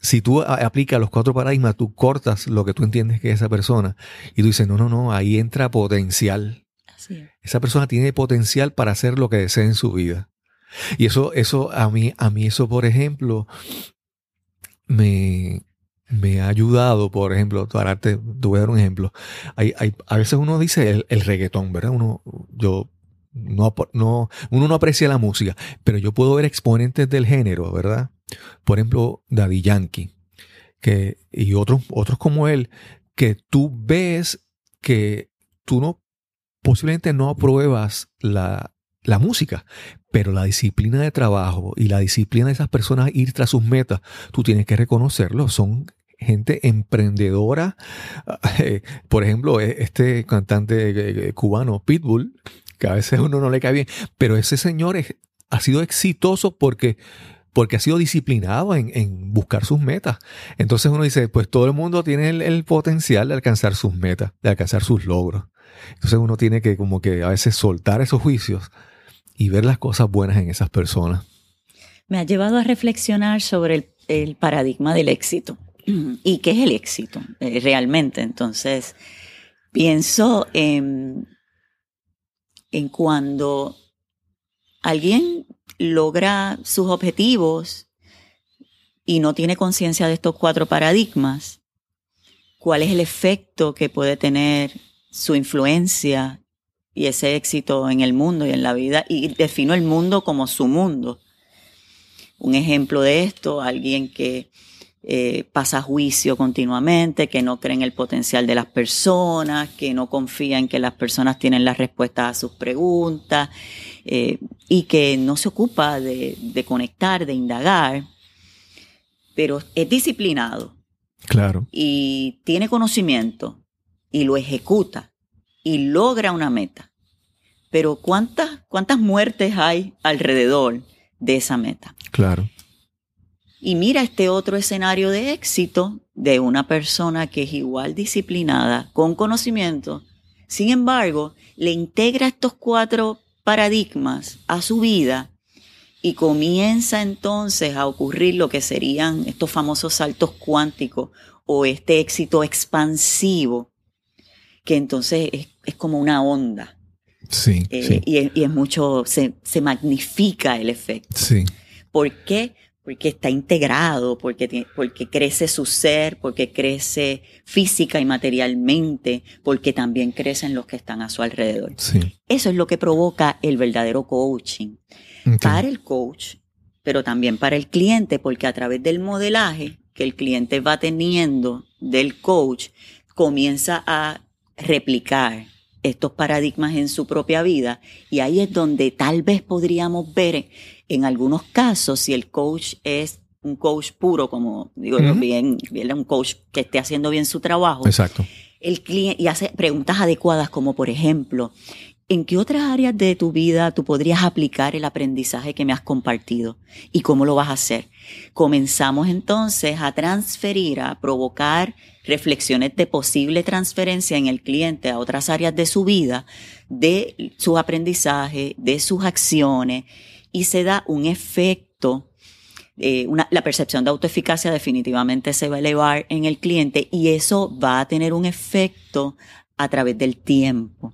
si tú a- aplicas los cuatro paradigmas, tú cortas lo que tú entiendes que es esa persona y tú dices, no, no, no, ahí entra potencial. Así es. Esa persona tiene potencial para hacer lo que desee en su vida. Y eso, eso, a mí, a mí eso, por ejemplo, me, me ha ayudado, por ejemplo, para darte, te voy a dar un ejemplo. Hay, hay, a veces uno dice el, el reggaetón, ¿verdad? Uno, yo, no, no, uno no aprecia la música, pero yo puedo ver exponentes del género, ¿verdad? Por ejemplo, Daddy Yankee, que, y otros, otros como él, que tú ves que tú no, posiblemente no apruebas la, la música, pero la disciplina de trabajo y la disciplina de esas personas ir tras sus metas, tú tienes que reconocerlo, son gente emprendedora. Eh, Por ejemplo, eh, este cantante eh, eh, cubano, Pitbull, que a veces uno no le cae bien, pero ese señor es- ha sido exitoso porque, porque ha sido disciplinado en, en buscar sus metas. Entonces uno dice, pues todo el mundo tiene el, el potencial de alcanzar sus metas, de alcanzar sus logros. Entonces uno tiene que como que a veces soltar esos juicios y ver las cosas buenas en esas personas. Me ha llevado a reflexionar sobre el, paradigma del éxito. ¿Y qué es el éxito eh, realmente? Entonces, pienso en, en cuando alguien logra sus objetivos y no tiene conciencia de estos cuatro paradigmas, cuál es el efecto que puede tener su influencia y ese éxito en el mundo y en la vida, y defino el mundo como su mundo. Un ejemplo de esto, alguien que eh, pasa juicio continuamente, que no cree en el potencial de las personas, que no confía en que las personas tienen las respuestas a sus preguntas eh, y que no se ocupa de, de conectar, de indagar, pero es disciplinado Claro. y tiene conocimiento y lo ejecuta y logra una meta. Pero ¿cuántas, cuántas muertes hay alrededor de esa meta? Claro. Y mira este otro escenario de éxito de una persona que es igual disciplinada, con conocimiento. Sin embargo, le integra estos cuatro paradigmas a su vida y comienza entonces a ocurrir lo que serían estos famosos saltos cuánticos o este éxito expansivo, que entonces es, es como una onda. Sí, eh, sí. y, es, y es mucho, se, se magnifica el efecto. Sí. ¿Por qué? Porque está integrado, porque, porque crece su ser, porque crece física y materialmente, porque también crecen los que están a su alrededor. Sí. Eso es lo que provoca el verdadero coaching para el coach, pero también para el cliente, porque a través del modelaje que el cliente va teniendo del coach, comienza a replicar estos paradigmas en su propia vida y ahí es donde tal vez podríamos ver en algunos casos si el coach es un coach puro, como digo yo, Ujú. bien, bien un coach que esté haciendo bien su trabajo, Exacto. el cliente y hace preguntas adecuadas como por ejemplo, ¿en qué otras áreas de tu vida tú podrías aplicar el aprendizaje que me has compartido? ¿Y cómo lo vas a hacer? Comenzamos entonces a transferir, a provocar reflexiones de posible transferencia en el cliente a otras áreas de su vida, de su aprendizaje, de sus acciones, y se da un efecto eh, una- la percepción de autoeficacia definitivamente se va a elevar en el cliente y eso va a tener un efecto a través del tiempo.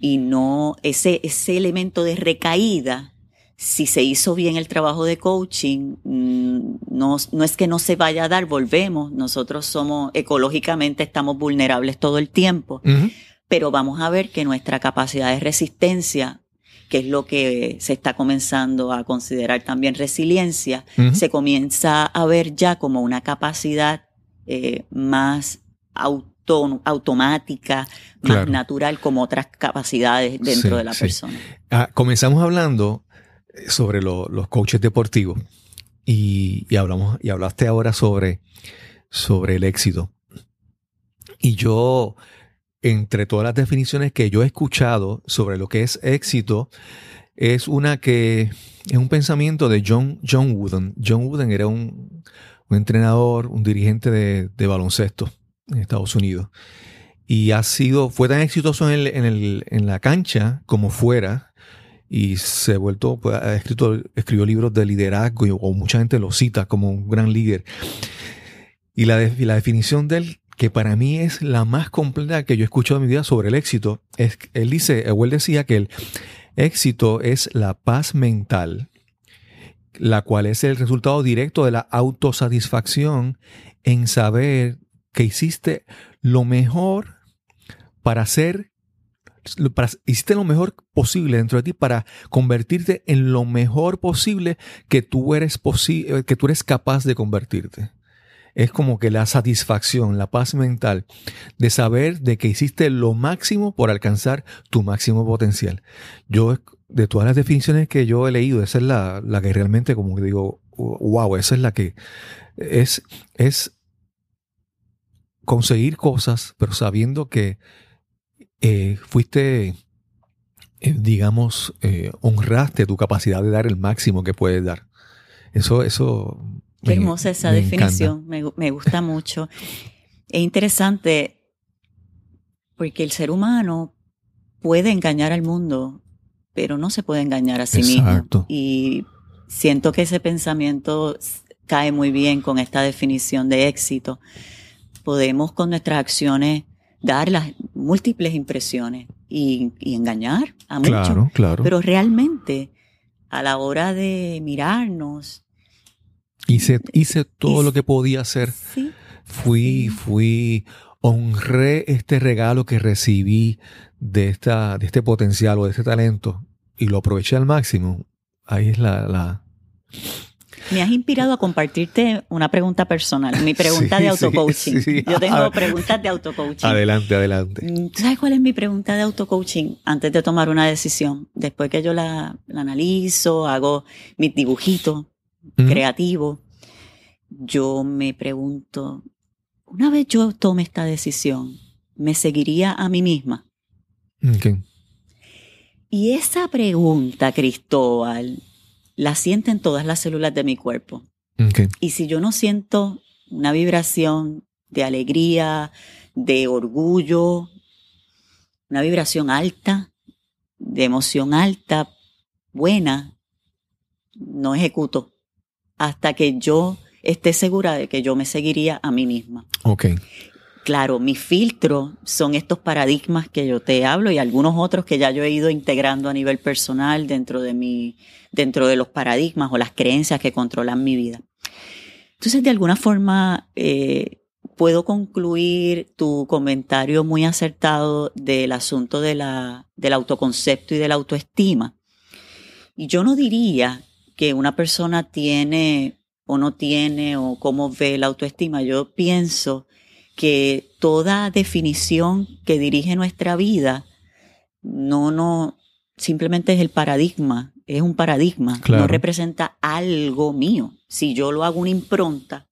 Y no ese, ese elemento de recaída, si se hizo bien el trabajo de coaching, mm, no, no es que no se vaya a dar, volvemos. Nosotros somos ecológicamente, estamos vulnerables todo el tiempo pero vamos a ver que nuestra capacidad de resistencia, que es lo que se está comenzando a considerar también resiliencia, se comienza a ver ya como una capacidad eh, más automática, más Claro. natural, como otras capacidades dentro Sí, de la sí. persona. Ah, comenzamos hablando eh, sobre lo- los coaches deportivos y, y hablamos y hablaste ahora sobre, sobre el éxito. Y yo, entre todas las definiciones que yo he escuchado sobre lo que es éxito, es una que es un pensamiento de John, John Wooden. John Wooden era un, un entrenador, un dirigente de, de baloncesto en Estados Unidos. Y ha sido, fue tan exitoso en, el- en el- en la cancha como fuera. Y se ha vuelto, pues, ha escrito, escribió libros de liderazgo y, o mucha gente lo cita como un gran líder. Y la, de- la definición de él, que para mí es la más completa que yo he escuchado en mi vida sobre el éxito, es, él dice, él decía que el éxito es la paz mental, la cual es el resultado directo de la autosatisfacción en saber que hiciste lo mejor para hacer, hiciste lo mejor posible dentro de ti para convertirte en lo mejor posible que tú eres, posi- que tú eres capaz de convertirte. Es como que la satisfacción, la paz mental de saber de que hiciste lo máximo por alcanzar tu máximo potencial. Yo, de todas las definiciones que yo he leído, esa es la, la que realmente como que digo, wow, esa es la que es, es conseguir cosas, pero sabiendo que eh, fuiste, eh, digamos, eh, honraste tu capacidad de dar el máximo que puedes dar. Eso, eso. Qué me- hermosa esa me definición, me, gu- me gusta mucho. Es interesante porque el ser humano puede engañar al mundo, pero no se puede engañar a sí Exacto. mismo. Y siento que ese pensamiento cae muy bien con esta definición de éxito. Podemos con nuestras acciones dar las múltiples impresiones y, y engañar a muchos. Claro, claro. Pero realmente, a la hora de mirarnos, hice, hice todo hice- lo que podía hacer. sí, Fui, fui, honré este regalo que recibí de, esta, de este potencial o de este talento y lo aproveché al máximo. Ahí es la, la, Me has inspirado a compartirte una pregunta personal, mi pregunta Sí, de sí, autocoaching. sí. Yo A tengo ver. preguntas de autocoaching. Adelante, adelante. Mm, ¿Tú sabes cuál es mi pregunta de autocoaching antes de tomar una decisión? Después que yo la, la analizo, hago mis dibujitos Ujú. creativos, yo me pregunto, una vez yo tome esta decisión, ¿me seguiría a mí misma? Ok. Y esa pregunta, Cristóbal, la sienten todas las células de mi cuerpo. Y si yo no siento una vibración de alegría, de orgullo, una vibración alta, de emoción alta, buena, no ejecuto hasta que yo esté segura de que yo me seguiría a mí misma. Ok. Claro, mis filtros son estos paradigmas que yo te hablo y algunos otros que ya yo he ido integrando a nivel personal dentro de mi, dentro de los paradigmas o las creencias que controlan mi vida. Entonces, de alguna forma, eh, puedo concluir tu comentario muy acertado del asunto de la, del autoconcepto y de la autoestima. Y yo no diría que una persona tiene o no tiene o cómo ve la autoestima. Yo pienso que toda definición que dirige nuestra vida no, no, simplemente es el paradigma, es un paradigma, Claro. no representa algo mío. Si yo lo hago una impronta,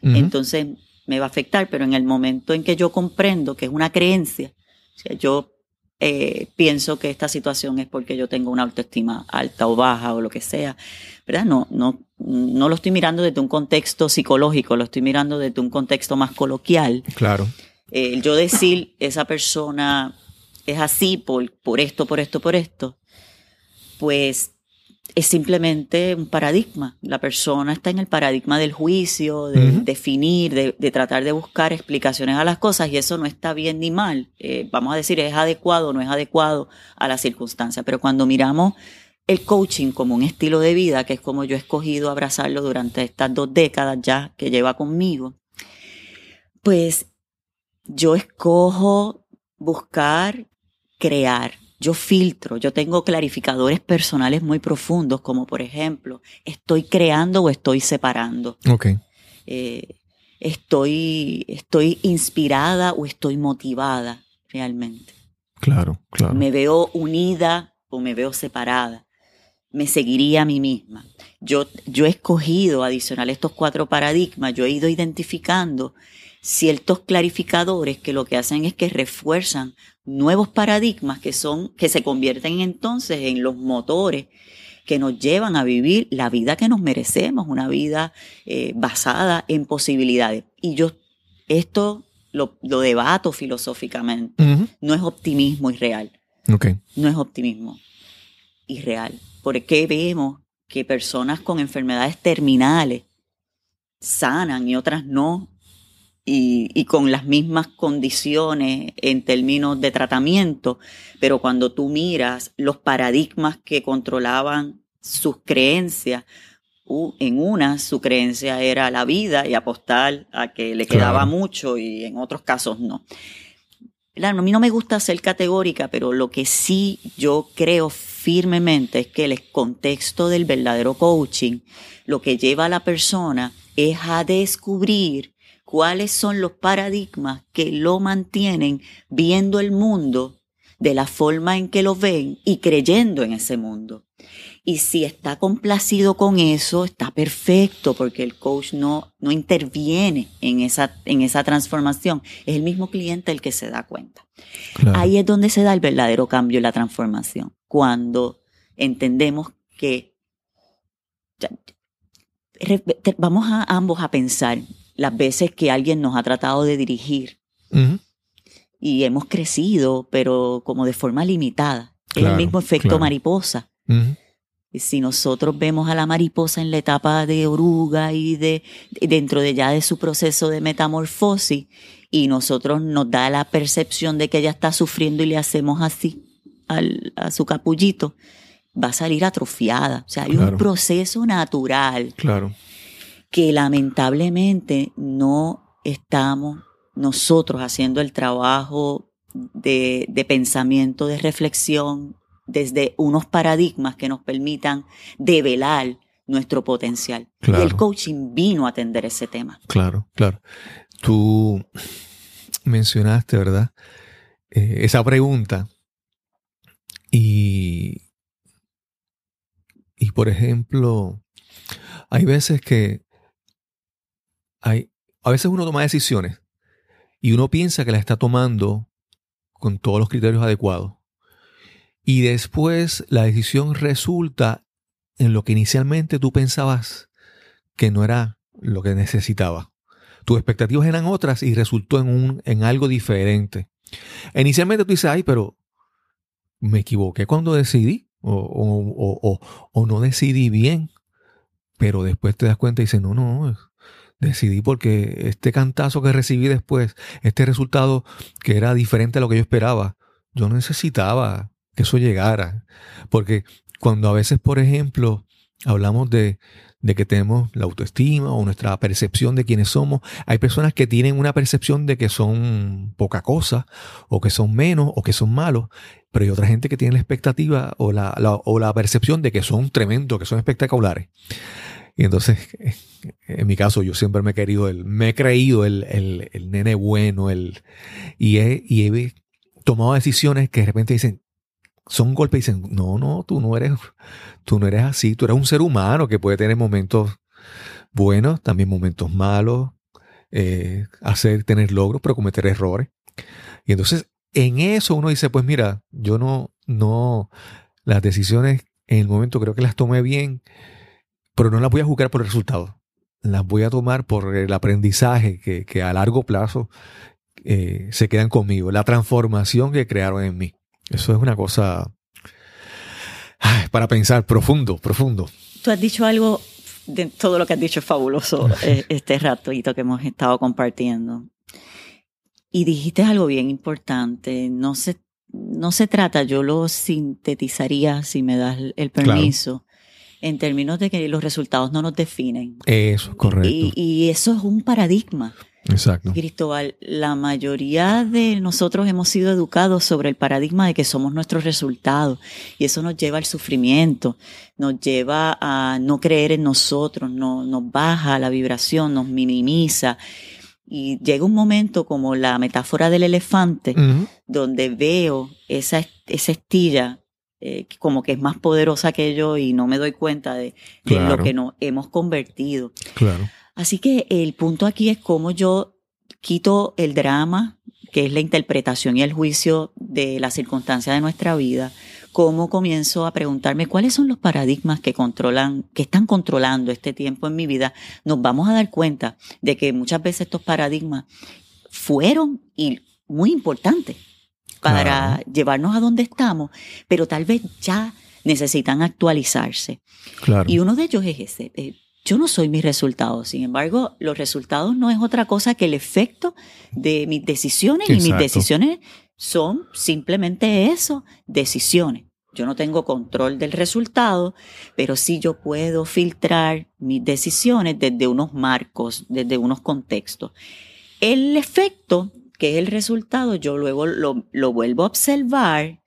entonces me va a afectar, pero en el momento en que yo comprendo que es una creencia, o sea, yo eh, pienso que esta situación es porque yo tengo una autoestima alta o baja o lo que sea, ¿verdad? No, no, no lo estoy mirando desde un contexto psicológico, lo estoy mirando desde un contexto más coloquial. Claro. Eh, el yo decir, esa persona es así por, por esto, por esto, por esto, pues es simplemente un paradigma. La persona está en el paradigma del juicio, de definir, de, de tratar de buscar explicaciones a las cosas y eso no está bien ni mal. Eh, vamos a decir, es adecuado o no es adecuado a la circunstancia. Pero cuando miramos el coaching como un estilo de vida, que es como yo he escogido abrazarlo durante estas dos décadas ya que lleva conmigo, pues yo escojo buscar crear. Yo filtro, yo tengo clarificadores personales muy profundos, como por ejemplo, estoy creando o estoy separando. Ok. Eh, estoy, estoy inspirada o estoy motivada realmente. Claro, claro. Me veo unida o me veo separada. Me seguiría a mí misma. Yo, yo he escogido, adicional a estos cuatro paradigmas, yo he ido identificando ciertos clarificadores que lo que hacen es que refuerzan nuevos paradigmas que son, que se convierten entonces en los motores que nos llevan a vivir la vida que nos merecemos, una vida eh, basada en posibilidades. Y yo esto lo, lo debato filosóficamente no es optimismo irreal, Ok. no es optimismo irreal. Porque vemos que personas con enfermedades terminales sanan y otras no, y, y con las mismas condiciones en términos de tratamiento, pero cuando tú miras los paradigmas que controlaban sus creencias, en una su creencia era la vida y apostar a que le quedaba Claro. mucho y en otros casos no. Claro, a mí no me gusta ser categórica, pero lo que sí yo creo firmemente es que el contexto del verdadero coaching lo que lleva a la persona es a descubrir cuáles son los paradigmas que lo mantienen viendo el mundo de la forma en que lo ven y creyendo en ese mundo. Y si está complacido con eso, está perfecto, porque el coach no, no interviene en esa, en esa transformación. Es el mismo cliente el que se da cuenta. Claro. Ahí es donde se da el verdadero cambio y la transformación. Cuando entendemos que vamos a ambos a pensar las veces que alguien nos ha tratado de dirigir y hemos crecido, pero como de forma limitada. es el mismo efecto claro. mariposa. Si nosotros vemos a la mariposa en la etapa de oruga y de dentro de ya de su proceso de metamorfosis y nosotros nos da la percepción de que ella está sufriendo y le hacemos así al- a su capullito, va a salir atrofiada. O sea, hay Claro. un proceso natural Claro. que lamentablemente no estamos nosotros haciendo el trabajo de, de pensamiento, de reflexión, desde unos paradigmas que nos permitan develar nuestro potencial. Claro. Y el coaching vino a atender ese tema. Claro, claro. Tú mencionaste, ¿verdad? Eh, esa pregunta. Y, y por ejemplo, hay veces que hay, a veces uno toma decisiones y uno piensa que las está tomando con todos los criterios adecuados. Y después la decisión resulta en lo que inicialmente tú pensabas que no era lo que necesitabas. Tus expectativas eran otras y resultó en, un, en algo diferente. Inicialmente tú dices, ay, pero me equivoqué cuando decidí o, o, o, o no decidí bien. Pero después te das cuenta y dices, no, no, decidí porque este cantazo que recibí después, este resultado que era diferente a lo que yo esperaba, yo necesitaba que eso llegara. Porque cuando a veces, por ejemplo, hablamos de, de que tenemos la autoestima o nuestra percepción de quiénes somos, hay personas que tienen una percepción de que son poca cosa, o que son menos, o que son malos, pero hay otra gente que tiene la expectativa o la, o la percepción de que son tremendos, que son espectaculares. Y entonces, en mi caso, yo siempre me he querido el, me he creído el, el, el nene bueno, el, y he, y he tomado decisiones que de repente dicen, son golpes y dicen, no, no, tú no eres, tú no eres así, tú eres un ser humano que puede tener momentos buenos, también momentos malos, eh, hacer, tener logros, pero cometer errores. Y entonces, en eso uno dice, pues mira, yo no, no, las decisiones en el momento creo que las tomé bien, pero no las voy a juzgar por el resultado. Las voy a tomar por el aprendizaje que, que a largo plazo eh, se quedan conmigo, la transformación que crearon en mí. Eso es una cosa ay, para pensar profundo, profundo. Tú has dicho algo, de todo lo que has dicho es fabuloso eh, este ratito que hemos estado compartiendo. Y dijiste algo bien importante. No se, no se trata, yo lo sintetizaría, si me das el permiso, claro. en términos de que los resultados no nos definen. Eso, correcto. Y, y eso es un paradigma. Exacto. Cristóbal, la mayoría de nosotros hemos sido educados sobre el paradigma de que somos nuestros resultados y eso nos lleva al sufrimiento, nos lleva a no creer en nosotros, no, nos baja la vibración, nos minimiza. Y llega un momento como la metáfora del elefante, uh -huh. donde veo esa, esa estilla eh, como que es más poderosa que yo y no me doy cuenta de, de Claro. lo que nos hemos convertido. Claro. Así que el punto aquí es cómo yo quito el drama, que es la interpretación y el juicio de las circunstancias de nuestra vida, cómo comienzo a preguntarme cuáles son los paradigmas que controlan, que están controlando este tiempo en mi vida, nos vamos a dar cuenta de que muchas veces estos paradigmas fueron y muy importantes para Claro. llevarnos a donde estamos, pero tal vez ya necesitan actualizarse. Claro. Y uno de ellos es ese. eh, yo no soy mis resultados. Sin embargo, los resultados no es otra cosa que el efecto de mis decisiones y mis decisiones son simplemente eso, decisiones. Yo no tengo control del resultado, pero sí yo puedo filtrar mis decisiones desde unos marcos, desde unos contextos. El efecto, que es el resultado, yo luego lo, lo vuelvo a observar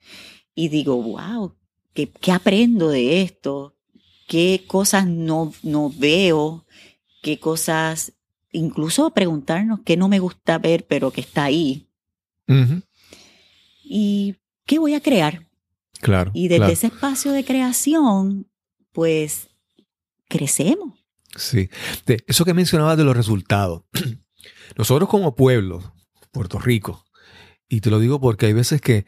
y digo, wow, ¿qué, qué aprendo de esto? ¿Qué cosas no, no veo? ¿Qué cosas, incluso preguntarnos qué no me gusta ver, pero que está ahí? ¿Y qué voy a crear? Claro. Y desde claro. ese espacio de creación, pues crecemos. Sí. De eso que mencionabas de los resultados. Nosotros como pueblo, Puerto Rico, y te lo digo porque hay veces que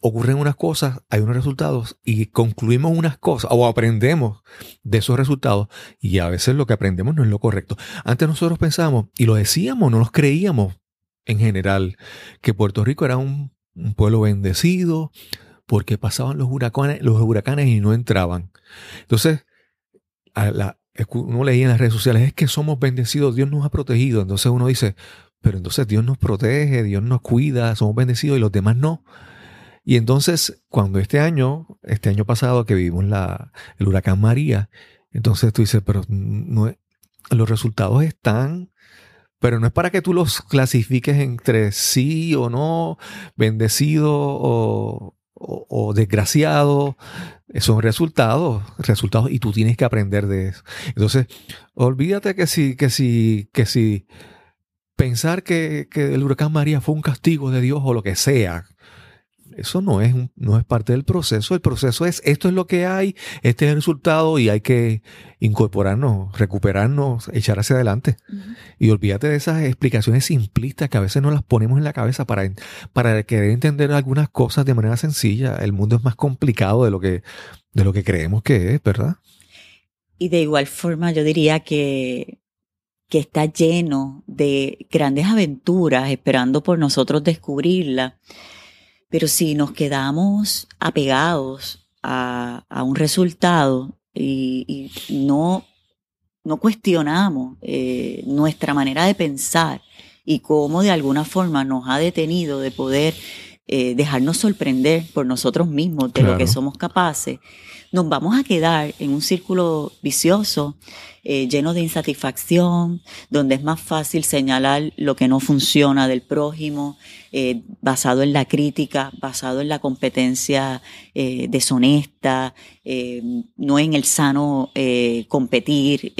ocurren unas cosas, hay unos resultados y concluimos unas cosas o aprendemos de esos resultados y a veces lo que aprendemos no es lo correcto. Antes nosotros pensábamos y lo decíamos, no nos creíamos en general que Puerto Rico era un, pueblo bendecido porque pasaban los huracanes, los huracanes y no entraban. Entonces, uno leía en las redes sociales, es que somos bendecidos, Dios nos ha protegido. Entonces uno dice, pero entonces Dios nos protege, Dios nos cuida, somos bendecidos y los demás no. Y entonces, cuando este año, este año pasado que vivimos la, el huracán María, entonces tú dices, pero no, los resultados están, pero no es para que tú los clasifiques entre sí o no, bendecido o, o, o desgraciado, son resultados, resultados y tú tienes que aprender de eso. Entonces, olvídate que si, que si, que si pensar que, que el huracán María fue un castigo de Dios o lo que sea, eso no es, no es parte del proceso. El proceso es, esto es lo que hay, este es el resultado y hay que incorporarnos, recuperarnos, echar hacia adelante. Y olvídate de esas explicaciones simplistas que a veces no las ponemos en la cabeza para, para querer entender algunas cosas de manera sencilla. El mundo es más complicado de lo que, de lo que creemos que es, ¿verdad? Y de igual forma yo diría que, que está lleno de grandes aventuras esperando por nosotros descubrirlas pero si nos quedamos apegados a, a un resultado y, y, no, no cuestionamos eh, nuestra manera de pensar y cómo de alguna forma nos ha detenido de poder eh, dejarnos sorprender por nosotros mismos de Claro. lo que somos capaces, nos vamos a quedar en un círculo vicioso eh, lleno de insatisfacción, donde es más fácil señalar lo que no funciona del prójimo, eh, basado en la crítica, basado en la competencia deshonesta, no en el sano competir.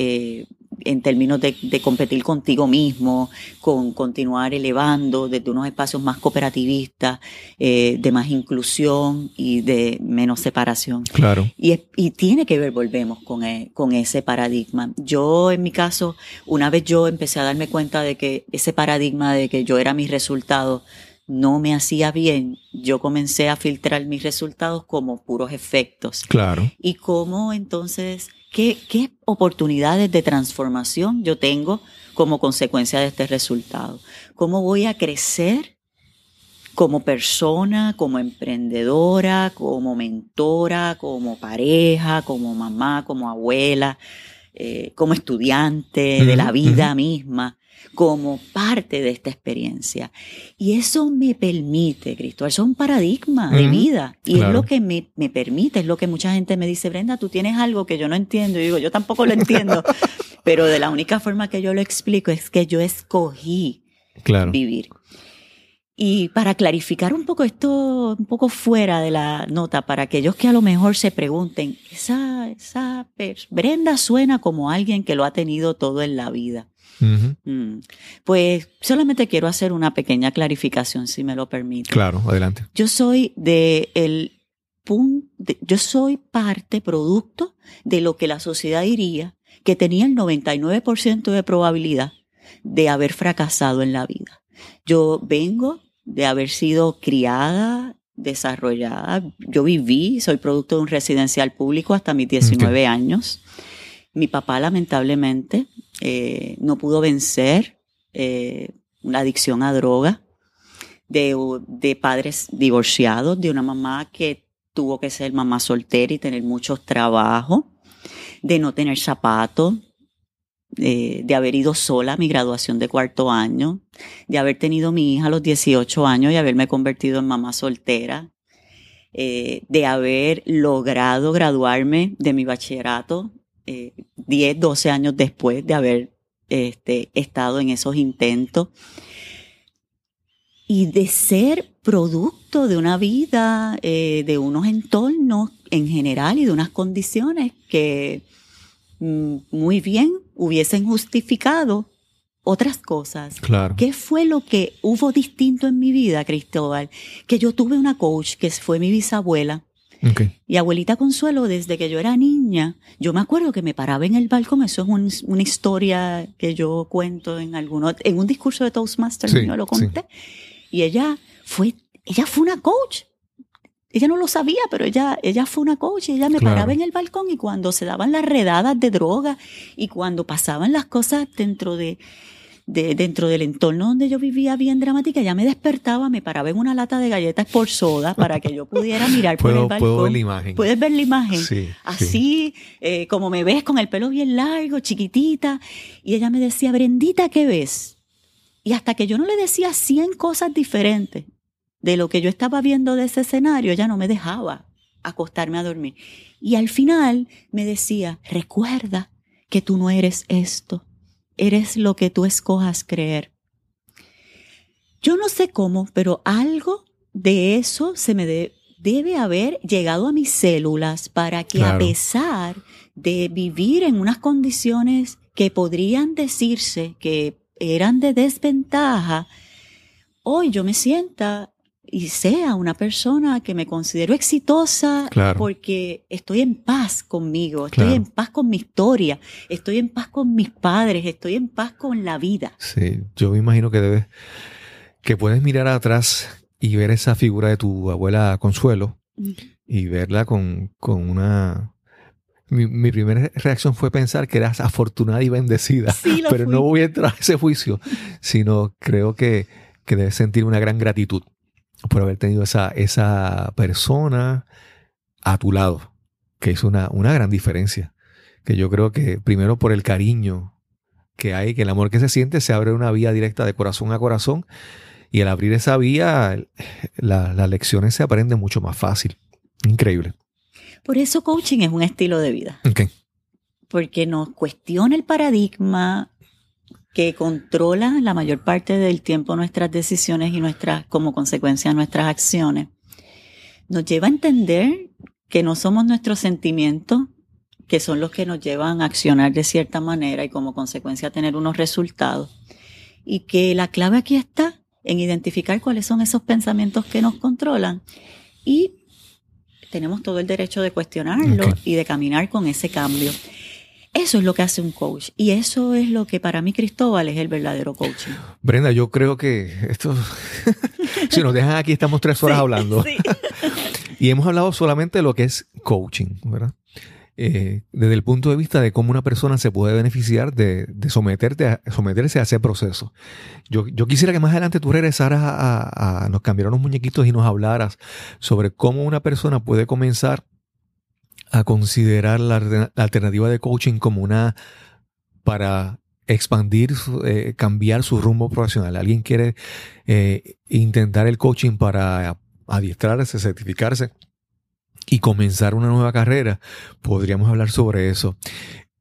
Eh, en términos de, de competir contigo mismo, con continuar elevando desde unos espacios más cooperativistas, eh, de más inclusión y de menos separación. Claro. Y, es- y tiene que ver, volvemos con, e- con ese paradigma. Yo, en mi caso, una vez yo empecé a darme cuenta de que ese paradigma de que yo era mis resultados no me hacía bien, yo comencé a filtrar mis resultados como puros efectos. Claro. Y cómo entonces, qué, qué oportunidades de transformación yo tengo como consecuencia de este resultado. Cómo voy a crecer como persona, como emprendedora, como mentora, como pareja, como mamá, como abuela, eh, como estudiante de la vida misma, como parte de esta experiencia. Y eso me permite, Cristóbal, eso es un paradigma de vida. Y es claro. lo que me, me permite, es lo que mucha gente me dice, Brenda, tú tienes algo que yo no entiendo. Y digo, yo tampoco lo entiendo. pero de la única forma que yo lo explico es que yo escogí Claro. vivir. Y para clarificar un poco esto, un poco fuera de la nota, para aquellos que a lo mejor se pregunten, esa, esa Brenda suena como alguien que lo ha tenido todo en la vida. Mm. Pues solamente quiero hacer una pequeña clarificación, si me lo permite. Claro, adelante. Yo soy de el de- yo soy parte, producto de lo que la sociedad diría que tenía el 99% de probabilidad de haber fracasado en la vida. Yo vengo de haber sido criada, desarrollada. Yo viví, soy producto de un residencial público hasta mis 19 años. Mi papá, lamentablemente, eh, no pudo vencer eh, la adicción a droga de, de padres divorciados, de una mamá que tuvo que ser mamá soltera y tener muchos trabajos, de no tener zapatos, de, de haber ido sola a mi graduación de cuarto año, de haber tenido mi hija a los 18 años y haberme convertido en mamá soltera, eh, de haber logrado graduarme de mi bachillerato eh, 10, 12 años después de haber este, estado en esos intentos y de ser producto de una vida, eh, de unos entornos en general y de unas condiciones que mm, muy bien hubiesen justificado otras cosas. Claro. ¿Qué fue lo que hubo distinto en mi vida, Cristóbal? Que yo tuve una coach que fue mi bisabuela, Ok. y abuelita Consuelo, desde que yo era niña, yo me acuerdo que me paraba en el balcón, eso es un- una historia que yo cuento en alguno, en un discurso de Toastmasters, Sí, yo lo sí. conté. Y ella fue, ella fue una coach. Ella no lo sabía, pero ella, ella fue una coach y ella me Claro. paraba en el balcón y cuando se daban las redadas de droga y cuando pasaban las cosas dentro de, de- dentro del entorno donde yo vivía bien dramática, ella me despertaba, me paraba en una lata de galletas por soda para que yo pudiera mirar por el balcón. puedo ver la imagen. Puedes ver la imagen. Sí, sí. Así, eh, como me ves, con el pelo bien largo, chiquitita. Y ella me decía, Brendita, ¿qué ves? Y hasta que yo no le decía 100 cosas diferentes de lo que yo estaba viendo de ese escenario, ella no me dejaba acostarme a dormir. Y al final me decía, recuerda que tú no eres esto, eres lo que tú escojas creer. Yo no sé cómo, pero algo de eso se me, de- debe haber llegado a mis células para que a pesar de vivir en unas condiciones que podrían decirse que eran de desventaja, hoy yo me sienta y sea una persona que me considero exitosa Claro. porque estoy en paz conmigo, estoy Claro. en paz con mi historia, estoy en paz con mis padres, estoy en paz con la vida. Sí, yo me imagino que debes, que puedes mirar atrás y ver esa figura de tu abuela Consuelo y verla con, con una... Mi, mi primera reacción fue pensar que eras afortunada y bendecida, Sí, lo pero fui. no voy a entrar a ese juicio, sino creo que, que debes sentir una gran gratitud por haber tenido esa, esa persona a tu lado, que es una, una gran diferencia. Que yo creo que primero por el cariño que hay, que el amor que se siente, se abre una vía directa de corazón a corazón. Y al abrir esa vía, la- las lecciones se aprenden mucho más fácil. Increíble. Por eso coaching es un estilo de vida. Ok. porque nos cuestiona el paradigma que controla la mayor parte del tiempo nuestras decisiones y nuestras, como consecuencia, nuestras acciones. Nos lleva a entender que no somos nuestros sentimientos, que son los que nos llevan a accionar de cierta manera y como consecuencia a tener unos resultados. Y que la clave aquí está en identificar cuáles son esos pensamientos que nos controlan y tenemos todo el derecho de cuestionarlo y de caminar con ese cambio. Eso es lo que hace un coach y eso es lo que para mí Cristóbal es el verdadero coaching. Brenda, yo creo que esto, si nos dejan aquí, estamos tres horas Sí, hablando. sí. Y hemos hablado solamente de lo que es coaching, ¿verdad? Eh, desde el punto de vista de cómo una persona se puede beneficiar de, de someterte a- someterse a ese proceso. Yo, yo quisiera que más adelante tú regresaras a, a- a- nos cambiaron los muñequitos y nos hablaras sobre cómo una persona puede comenzar a considerar la, alterna- la alternativa de coaching como una para expandir, eh, cambiar su rumbo profesional. Alguien quiere eh, intentar el coaching para adiestrarse, certificarse y comenzar una nueva carrera, podríamos hablar sobre eso.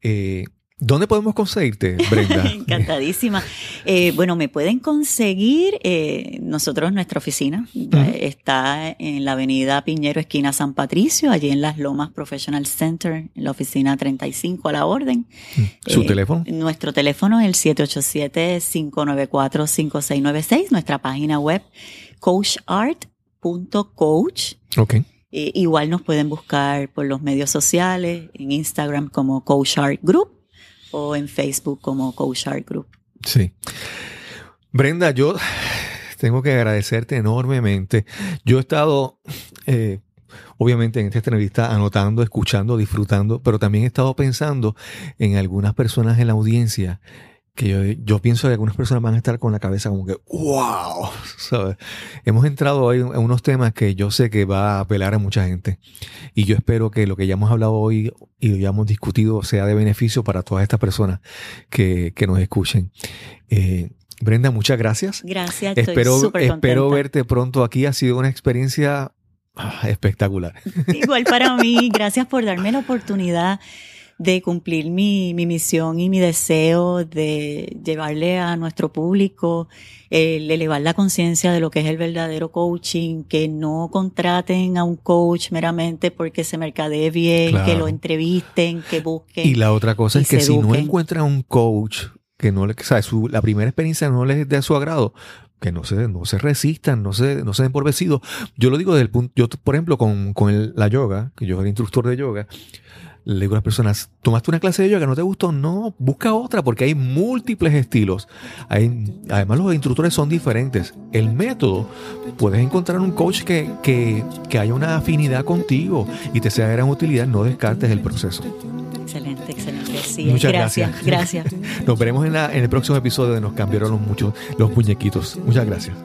Eh, ¿Dónde podemos conseguirte, Brenda? Encantadísima. Eh, bueno, me pueden conseguir eh, nosotros, nuestra oficina está en la avenida Piñero, esquina San Patricio, allí en Las Lomas Professional Center, en la oficina 35 a la orden. ¿Su Eh, teléfono? Nuestro teléfono es el 787-594-5696, nuestra página web coachart.coach. Ok. Igual nos pueden buscar por los medios sociales, en Instagram como Coach Art Group en Facebook como Coach Art Group. Sí. Brenda, yo tengo que agradecerte enormemente. Yo he estado, eh, obviamente, en esta entrevista anotando, escuchando, disfrutando, pero también he estado pensando en algunas personas en la audiencia que yo, yo pienso que algunas personas van a estar con la cabeza como que, wow, ¿sabes? Hemos entrado hoy en unos temas que yo sé que va a apelar a mucha gente y yo espero que lo que ya hemos hablado hoy y lo ya hemos discutido sea de beneficio para todas estas personas que, que nos escuchen. Eh, Brenda, muchas gracias. Gracias, Espero, espero contenta. verte pronto aquí. Ha sido una experiencia ah, espectacular. Igual para mí, gracias por darme la oportunidad de cumplir mi, mi misión y mi deseo de llevarle a nuestro público, el elevar la conciencia de lo que es el verdadero coaching, que no contraten a un coach meramente porque se mercadee bien, Claro. que lo entrevisten, que busquen. Y la otra cosa es que si no encuentran un coach que no le, sabe, su, la primera experiencia no les es de su agrado, que no se, no se resistan, no se, no se den por vencidos. Yo lo digo desde el punto, yo por ejemplo con, con el- la yoga, que yo soy instructor de yoga, le digo a las personas, ¿tomaste una clase de yoga? ¿No te gustó? No, busca otra porque hay múltiples estilos. Hay, además los instructores son diferentes. El método, puedes encontrar un coach que, que, que haya una afinidad contigo y te sea de gran utilidad, no descartes el proceso. Excelente, excelente. Sí, Muchas gracias, gracias. gracias. Nos veremos en, la- en el próximo episodio de Nos cambiaron los, muchos, los muñequitos. Muchas gracias.